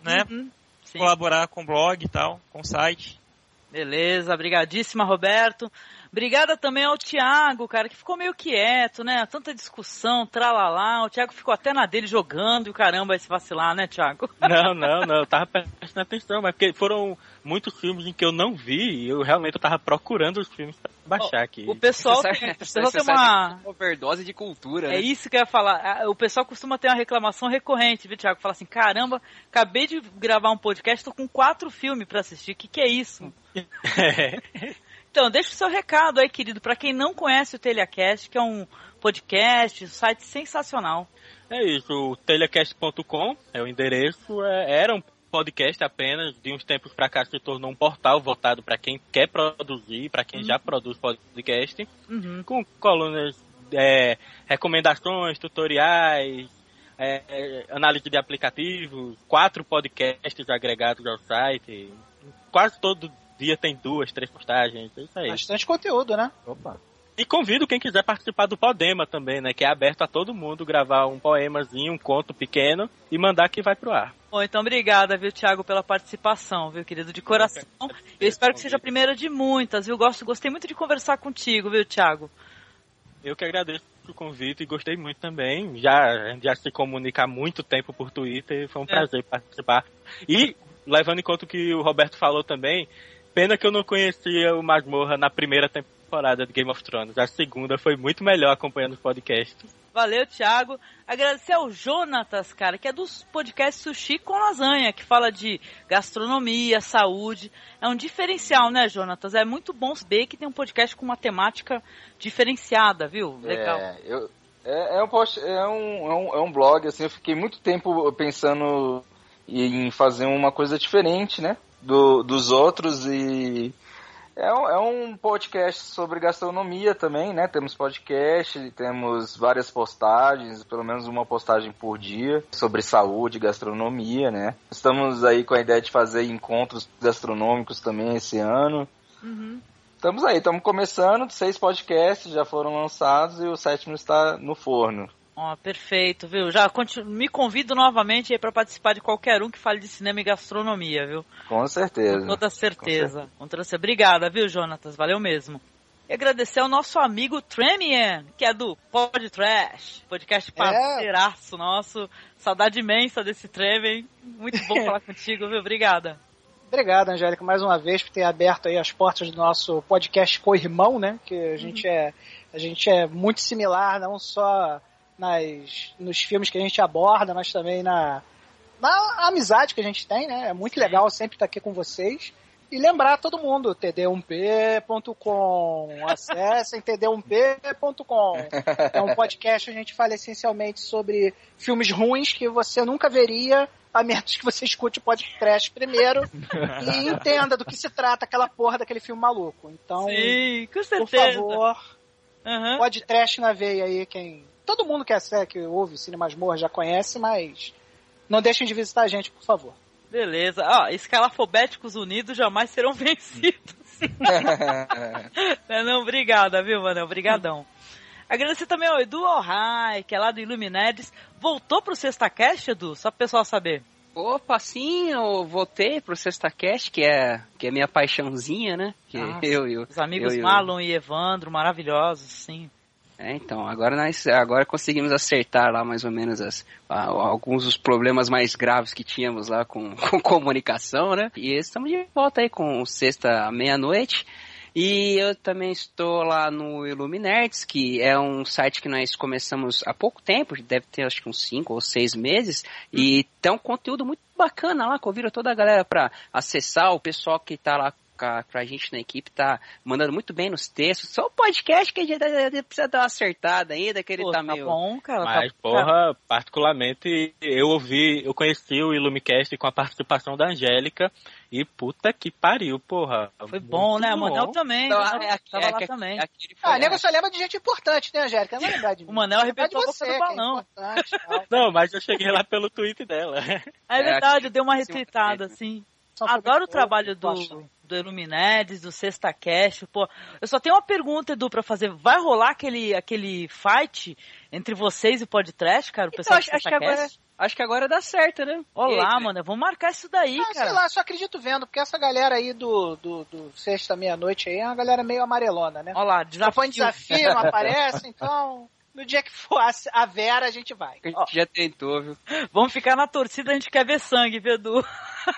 né? Uhum. Colaborar com o blog e tal, com o site. Beleza, brigadíssima, Roberto. Obrigada também ao Thiago, cara, que ficou meio quieto, né? Tanta discussão, tralalá. O Thiago ficou até na dele jogando e o caramba vai se vacilar, né, Thiago? *laughs* Não, não, não, eu tava prestando atenção, mas porque foram muitos filmes em que eu não vi e eu realmente eu tava procurando os filmes pra baixar aqui. O pessoal tem, *laughs* o pessoal tem uma... é overdose de cultura, né? É isso que eu ia falar. Ah, O pessoal costuma ter uma reclamação recorrente, viu, Thiago? Fala assim, caramba, acabei de gravar um podcast, tô com quatro filmes pra assistir. O que, que é isso? *laughs* Então, deixa o seu recado aí, querido, pra quem não conhece o Telecast, que é um podcast, um site sensacional. É isso, o telecast.com é o endereço, é- era um podcast apenas, de uns tempos pra cá se tornou um portal voltado para quem quer produzir, para quem já produz podcast, Uhum. com colunas, é, recomendações, tutoriais, é, é, análise de aplicativos, quatro podcasts agregados ao site, quase todo dia tem duas, três postagens, é isso aí. Bastante conteúdo, né? Opa. E convido quem quiser participar do Podema também, né? Que é aberto a todo mundo gravar um poemazinho, um conto pequeno e mandar que vai pro ar. Bom, então obrigada, viu, Thiago, pela participação, viu, querido, de coração. Eu espero que seja a primeira de muitas, viu? Gosto, gostei muito de conversar contigo, viu, Thiago? Eu que agradeço o convite e gostei muito também. Já, já se comunica há muito tempo por Twitter, foi um É. prazer participar. E, levando em conta o que o Roberto falou também, pena que eu não conhecia o Masmorra na primeira temporada de Game of Thrones. A segunda foi muito melhor acompanhando os podcasts. Valeu, Thiago. Agradecer ao Jonatas, cara, que é dos podcasts Sushi com Lasanha, que fala de gastronomia, saúde. É um diferencial, né, Jonatas? É muito bom saber que tem um podcast com uma temática diferenciada, viu? Legal. É, eu, é, é um post, é, um, é, um, é um blog, assim, eu fiquei muito tempo pensando em fazer uma coisa diferente, né? Do, dos outros e é um, é um podcast sobre gastronomia também, né? Temos podcast, temos várias postagens, pelo menos uma postagem por dia sobre saúde, gastronomia, né? Estamos aí com a ideia de fazer encontros gastronômicos também esse ano. Uhum. Estamos aí, estamos começando, seis podcasts já foram lançados e o sétimo está no forno. Ó, perfeito, viu? Já continu- me convido novamente aí para participar de qualquer um que fale de cinema e gastronomia, viu? Com certeza. Com toda certeza. Com certeza. Obrigada, viu, Jonatas? Valeu mesmo. E agradecer ao nosso amigo Tremian, que é do Pod Trash, podcast parceiraço nosso. Saudade imensa desse Tremian. Muito bom *laughs* falar contigo, viu? Obrigada. Obrigado, Angélica, mais uma vez por ter aberto aí as portas do nosso podcast co-irmão, né? Que a gente é a gente é muito similar, não só nas nos filmes que a gente aborda, mas também na na amizade que a gente tem, né? É muito legal sempre estar aqui com vocês. E lembrar todo mundo, td1p.com, acessem td1p.com. É um podcast que a gente fala essencialmente sobre filmes ruins que você nunca veria, a menos que você escute o podcast primeiro *laughs* e entenda do que se trata aquela porra daquele filme maluco. Então, Sim, com por favor, Uhum. pode trash na veia aí, quem... Todo mundo que, é, que ouve Cine Masmorra já conhece, mas não deixem de visitar a gente, por favor. Beleza. Ó, escalafobéticos unidos jamais serão *laughs* vencidos. *laughs* não, não, obrigada, viu, mano? Obrigadão. Agradecer também ao Edu Alhai, que é lá do Iluminedes. Voltou pro Sexta Cast, Edu? Só pro pessoal saber. Opa, sim, eu voltei pro Sexta Cast, que é, que é minha paixãozinha, né? Que Nossa, eu, eu, Os amigos eu, eu- Marlon e Evandro, maravilhosos, sim. É, então, agora nós agora conseguimos acertar lá mais ou menos as, a- alguns dos problemas mais graves que tínhamos lá com, *laughs* com comunicação, né? E estamos de volta aí com sexta meia-noite. E eu também estou lá no Illuminerds, que é um site que nós começamos há pouco tempo, deve ter acho que uns 5 ou 6 meses, e tem um conteúdo muito bacana lá, convido toda a galera para acessar, o pessoal que está lá com a gente na equipe tá mandando muito bem nos textos. Só o podcast que a gente precisa dar uma acertada ainda, que ele Pô, tá, tá meio. bom, cara. Mas, tá... porra, particularmente, eu ouvi, eu conheci o Illumicast com a participação da Angélica e puta que pariu, porra. Foi bom, né? O Manel bom. também. Não, o Manel é, tava é, lá é, também. é Ah, nego só lembra de gente importante, né, Angélica? Não vai lembrar de mim. *laughs* O Manel arrebentou a você, boca do é balão. *laughs* Não, mas eu cheguei lá pelo tweet dela. É verdade, eu dei uma sim. assim. Foi Adoro o muito trabalho bom, do. Do Illuminedes, do Sexta Cash. Pô, eu só tenho uma pergunta, Edu, pra fazer. Vai rolar aquele, aquele fight entre vocês e o podcast, cara? O Então, pessoal acho, do acho que agora, acho que agora dá certo, né? Olá, E- mano, vamos marcar isso daí, Ah, sei cara. lá, só acredito vendo, porque essa galera aí do, do, do sexta meia-noite aí é uma galera meio amarelona, né? Olha lá, Propõe desafio. desafio, não *laughs* aparece, então no dia que for a, a Vera a gente vai. A gente já tentou, viu? Vamos ficar na torcida, a gente quer ver sangue, viu, Edu?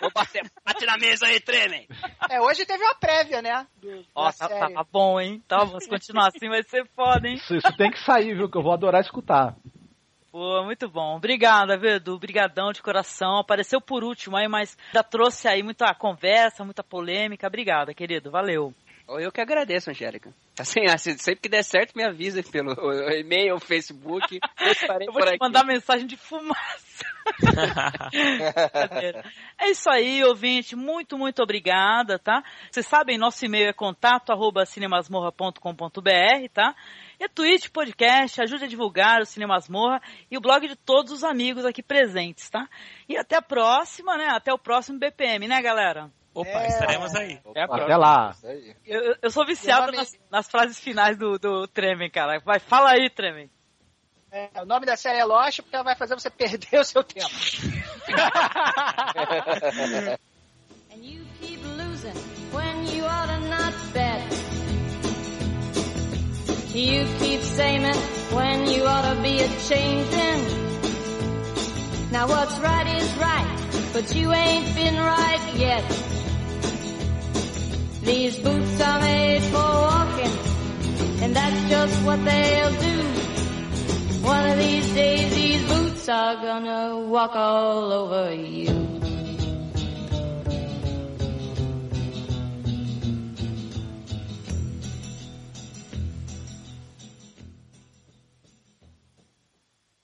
Vou bater, bate na mesa aí, tremem! É, hoje teve uma prévia, né? Do, Ó, tá, tá bom, hein? Tá, vamos continuar assim, vai ser foda, hein? Isso, isso tem que sair, viu? Que eu vou adorar escutar. Pô, muito bom. Obrigada, viu, Edu? Brigadão de coração. Apareceu por último aí, mas já trouxe aí muita conversa, muita polêmica. Obrigada, querido. Valeu. Eu que agradeço, Angélica. Assim, *laughs* assim, sempre que der certo, me avisa pelo *laughs* e-mail, Facebook. Eu estarei Eu vou por te aqui. mandar mensagem de fumaça. *laughs* É isso aí, ouvinte. Muito, muito obrigada, tá? Vocês sabem, nosso e-mail é contato arroba cinemasmorra.com.br, tá? E a Twitch, podcast, ajude a divulgar o Cinemasmorra e o blog de todos os amigos aqui presentes, tá? E até a próxima, né? Até o próximo BPM, né, galera? Opa, É. estaremos aí. Até lá. Isso aí. Eu, eu- eu sou viciado nome- nas, nas frases finais do, do Tremen, cara. Vai, fala aí, Tremen. É, o nome da série é Lost porque ela vai fazer você perder *laughs* o seu tempo. *laughs* And you keep losing when you ought to not bet. You keep saying when you ought to be a changing. Now what's right is right, but you ain't been right yet. These boots are made for walking, and that's just what they'll do. One of these days these boots are gonna walk all over you.